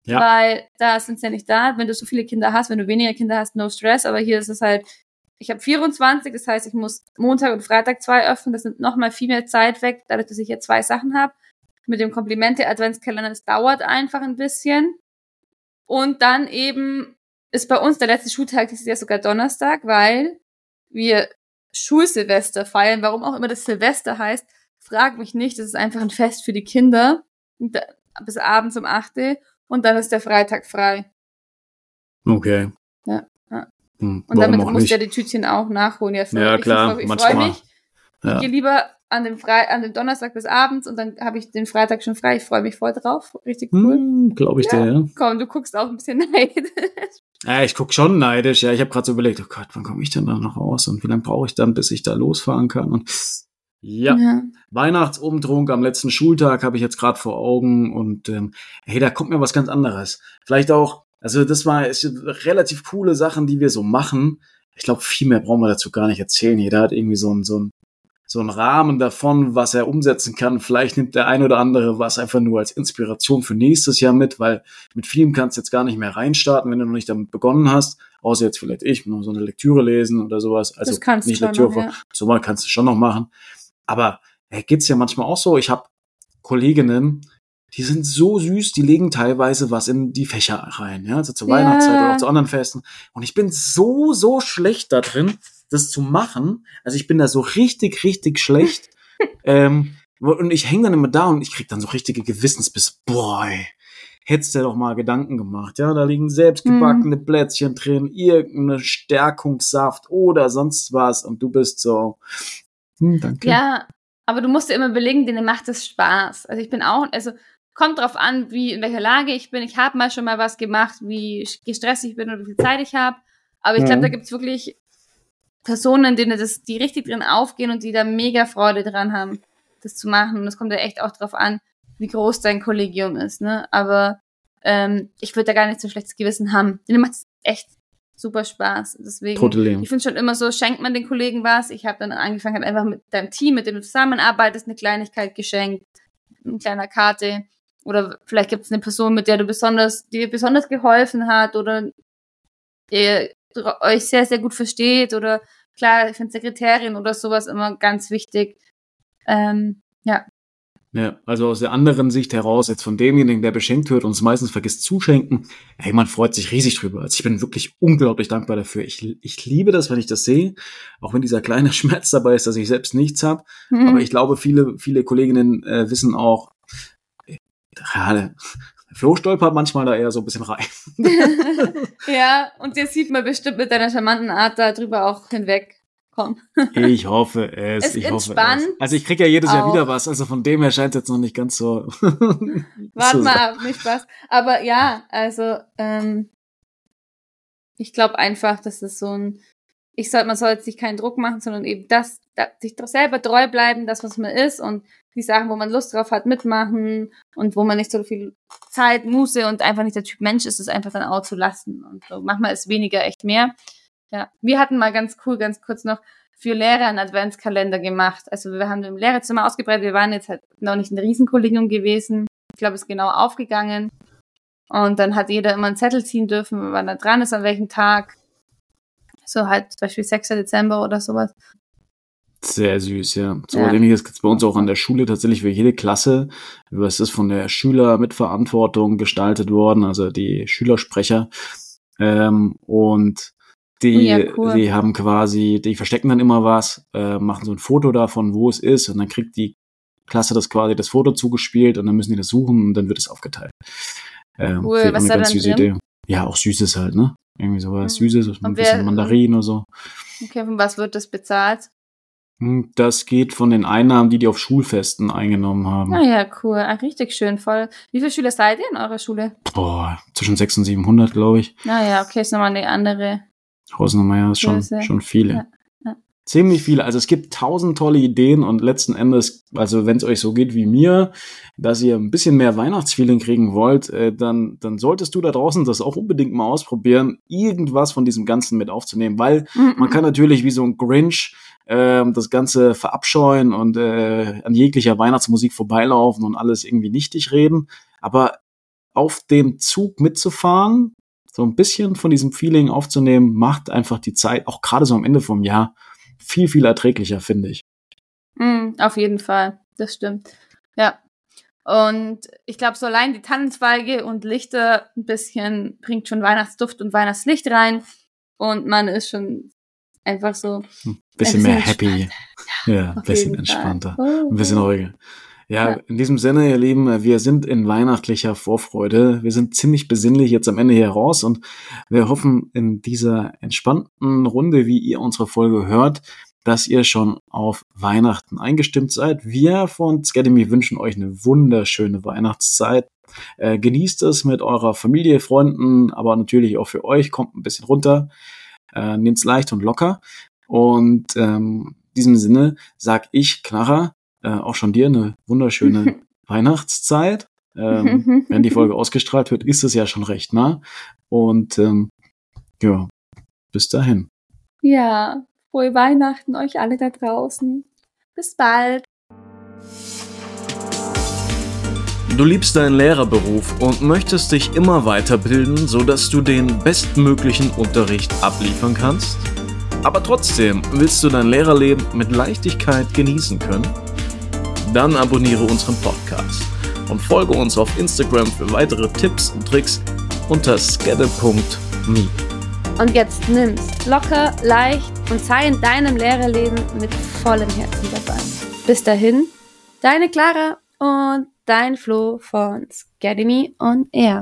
Ja. Weil da sind sie ja nicht da. Wenn du so viele Kinder hast, wenn du weniger Kinder hast, no stress. Aber hier ist es halt, ich habe 24, das heißt, ich muss Montag und Freitag zwei öffnen. Das nimmt nochmal viel mehr Zeit weg, dadurch, dass ich hier zwei Sachen habe. Mit dem Komplimente-Adventskalender, das dauert einfach ein bisschen. Und dann eben ist bei uns der letzte Schultag dieses Jahr sogar Donnerstag, weil wir Schulsilvester feiern. Warum auch immer das Silvester heißt, frag mich nicht. Das ist einfach ein Fest für die Kinder. Bis abends um 8 Uhr und dann ist der Freitag frei. Okay. Ja. Hm, und damit muss ja die Tütchen auch nachholen. Ja, ja klar. Ich, ich freue mich. Ja. Ich gehe lieber an dem, Fre an dem Donnerstag bis abends und dann habe ich den Freitag schon frei. Ich freue mich voll drauf. Richtig cool. Hm, Glaube ich ja. dir, ja. Komm, du guckst auch ein bisschen neidisch. Ja, ich guck schon neidisch. Ja, ich habe gerade so überlegt, oh Gott, wann komme ich denn da noch raus und wie lange brauche ich dann, bis ich da losfahren kann? Und ja. ja. Weihnachtsumtrunk am letzten Schultag habe ich jetzt gerade vor Augen und ähm, hey, da kommt mir was ganz anderes. Vielleicht auch, also das war ist relativ coole Sachen, die wir so machen. Ich glaube, viel mehr brauchen wir dazu gar nicht erzählen. Jeder hat irgendwie so ein, so ein so ein Rahmen davon, was er umsetzen kann. Vielleicht nimmt der ein oder andere was einfach nur als Inspiration für nächstes Jahr mit, weil mit vielem kannst du jetzt gar nicht mehr reinstarten, wenn du noch nicht damit begonnen hast. Außer jetzt vielleicht ich, nur so eine Lektüre lesen oder sowas. Also das kannst nicht du Lektüre, noch, ja. so mal kannst du schon noch machen. Aber äh, geht's ja manchmal auch so. Ich habe Kolleginnen, die sind so süß, die legen teilweise was in die Fächer rein, ja, also zur ja. Weihnachtszeit oder auch zu anderen Festen. Und ich bin so, so schlecht da drin, das zu machen. Also ich bin da so richtig, richtig schlecht. ähm, und ich hänge dann immer da und ich krieg dann so richtige Gewissensbiss. Boah, ey, hättest du doch mal Gedanken gemacht. Ja, da liegen selbstgebackene mhm. Plätzchen drin, irgendeine Stärkungssaft oder sonst was und du bist so, hm, danke. Ja, aber du musst dir immer überlegen, denen macht es Spaß. Also ich bin auch, also kommt drauf an, wie in welcher Lage ich bin. Ich habe mal schon mal was gemacht, wie gestresst ich bin oder wie viel Zeit ich habe. Aber ich glaube, da gibt's wirklich Personen, denen das, die richtig drin aufgehen und die da mega Freude dran haben, das zu machen. Und es kommt ja echt auch drauf an, wie groß dein Kollegium ist, ne? Aber ähm, ich würde da gar nicht so ein schlechtes Gewissen haben. Denen macht es echt super Spaß. Deswegen, Totally. ich finde schon immer so, schenkt man den Kollegen was. Ich habe dann angefangen, halt einfach mit deinem Team, mit dem du zusammenarbeitest, eine Kleinigkeit geschenkt, eine kleine Karte. Oder vielleicht gibt es eine Person, mit der du besonders, die dir besonders geholfen hat oder ihr euch sehr, sehr gut versteht. Oder klar, ich finde Sekretärin oder sowas immer ganz wichtig. Ähm, ja, Ja, also aus der anderen Sicht heraus, jetzt von demjenigen, der beschenkt wird und es meistens vergisst zuschenken, ey, man freut sich riesig drüber. Also ich bin wirklich unglaublich dankbar dafür. Ich, ich liebe das, wenn ich das sehe, auch wenn dieser kleine Schmerz dabei ist, dass ich selbst nichts habe. Mhm. Aber ich glaube, viele, viele Kolleginnen äh, wissen auch, ja, Flo stolpert manchmal da eher so ein bisschen rein. ja, und jetzt sieht man bestimmt mit deiner charmanten Art da drüber auch hinweg. Komm. Ich hoffe es. Es ich hoffe es. Also ich kriege ja jedes Jahr auch. wieder was. Also von dem her scheint es jetzt noch nicht ganz so. Warte mal ab, nicht Spaß. Aber ja, also ähm, ich glaube einfach, dass es so ein, ich soll, man soll sich keinen Druck machen, sondern eben das, da, sich doch selber treu bleiben, das, was man ist und die Sachen, wo man Lust drauf hat, mitmachen und wo man nicht so viel Zeit, Muße und einfach nicht der Typ Mensch ist, es einfach dann auch zu lassen. Und so manchmal ist weniger echt mehr. Ja, wir hatten mal ganz cool, ganz kurz noch für Lehrer einen Adventskalender gemacht. Also wir haben im Lehrerzimmer ausgebreitet. Wir waren jetzt halt noch nicht ein Riesenkollegium gewesen. Ich glaube, es ist genau aufgegangen. Und dann hat jeder immer einen Zettel ziehen dürfen, wann er dran ist, an welchem Tag. So halt zum Beispiel 6. Dezember oder sowas. Sehr süß, ja. So Ja. ähnliches gibt's bei uns auch an der Schule tatsächlich für jede Klasse. Es ist von der Schüler mit Verantwortung gestaltet worden, also die Schülersprecher. Ähm, und die, Ja, cool. die haben quasi, die verstecken dann immer was, äh, machen so ein Foto davon, wo es ist, und dann kriegt die Klasse das quasi das Foto zugespielt und dann müssen die das suchen und dann wird es aufgeteilt. Ähm, Cool. Was eine da süße drin? Idee. Ja, auch Süßes halt, ne? Irgendwie sowas Mhm. Süßes, ein Und bisschen wer- Mandarin oder so. Okay, von was wird das bezahlt? Hm, Das geht von den Einnahmen, die die auf Schulfesten eingenommen haben. Ah ja, cool. Ah, richtig schön, voll. Wie viele Schüler seid ihr in eurer Schule? Boah, zwischen 600 und 700, glaube ich. Naja, okay, ist nochmal eine andere. Hausnummer, ja, ist schon, Größe. schon viele. Ja, ja. Ziemlich viele. Also es gibt tausend tolle Ideen und letzten Endes, also wenn es euch so geht wie mir, dass ihr ein bisschen mehr Weihnachtsfeeling kriegen wollt, äh, dann, dann solltest du da draußen das auch unbedingt mal ausprobieren, irgendwas von diesem Ganzen mit aufzunehmen, weil man kann natürlich wie so ein Grinch ähm, das Ganze verabscheuen und äh, an jeglicher Weihnachtsmusik vorbeilaufen und alles irgendwie nichtig reden. Aber auf dem Zug mitzufahren, so ein bisschen von diesem Feeling aufzunehmen, macht einfach die Zeit, auch gerade so am Ende vom Jahr, viel, viel erträglicher, finde ich. Mm, auf jeden Fall, das stimmt. Ja. Und ich glaube, so allein die Tannenzweige und Lichter ein bisschen bringt schon Weihnachtsduft und Weihnachtslicht rein. Und man ist schon einfach so Ein bisschen Ein mehr happy. Ja, ein auf bisschen jeden Fall. entspannter. Oh, Ein bisschen ruhiger. Ja, Ja. in diesem Sinne, ihr Lieben, wir sind in weihnachtlicher Vorfreude. Wir sind ziemlich besinnlich jetzt am Ende hier raus und wir hoffen in dieser entspannten Runde, wie ihr unsere Folge hört, dass ihr schon auf Weihnachten eingestimmt seid. Wir von Scademy wünschen euch eine wunderschöne Weihnachtszeit. Äh, genießt es mit eurer Familie, Freunden, aber natürlich auch für euch. Kommt ein bisschen runter, äh, nehmt's leicht und locker. Und ähm, in diesem Sinne sag ich, Clara, äh, auch schon dir eine wunderschöne Weihnachtszeit. Ähm, wenn die Folge ausgestrahlt wird, ist es ja schon recht nah. Und ähm, ja, bis dahin. Ja, frohe Weihnachten euch alle da draußen. Bis bald. Du liebst deinen Lehrerberuf und möchtest dich immer weiterbilden, sodass du den bestmöglichen Unterricht abliefern kannst? Aber trotzdem willst du dein Lehrerleben mit Leichtigkeit genießen können? Dann abonniere unseren Podcast und folge uns auf Instagram für weitere Tipps und Tricks unter skadde.me. Und jetzt nimm's locker, leicht und sei in deinem Lehrerleben mit vollem Herzen dabei. Bis dahin, deine Clara und dein Flo von Scademy on Air.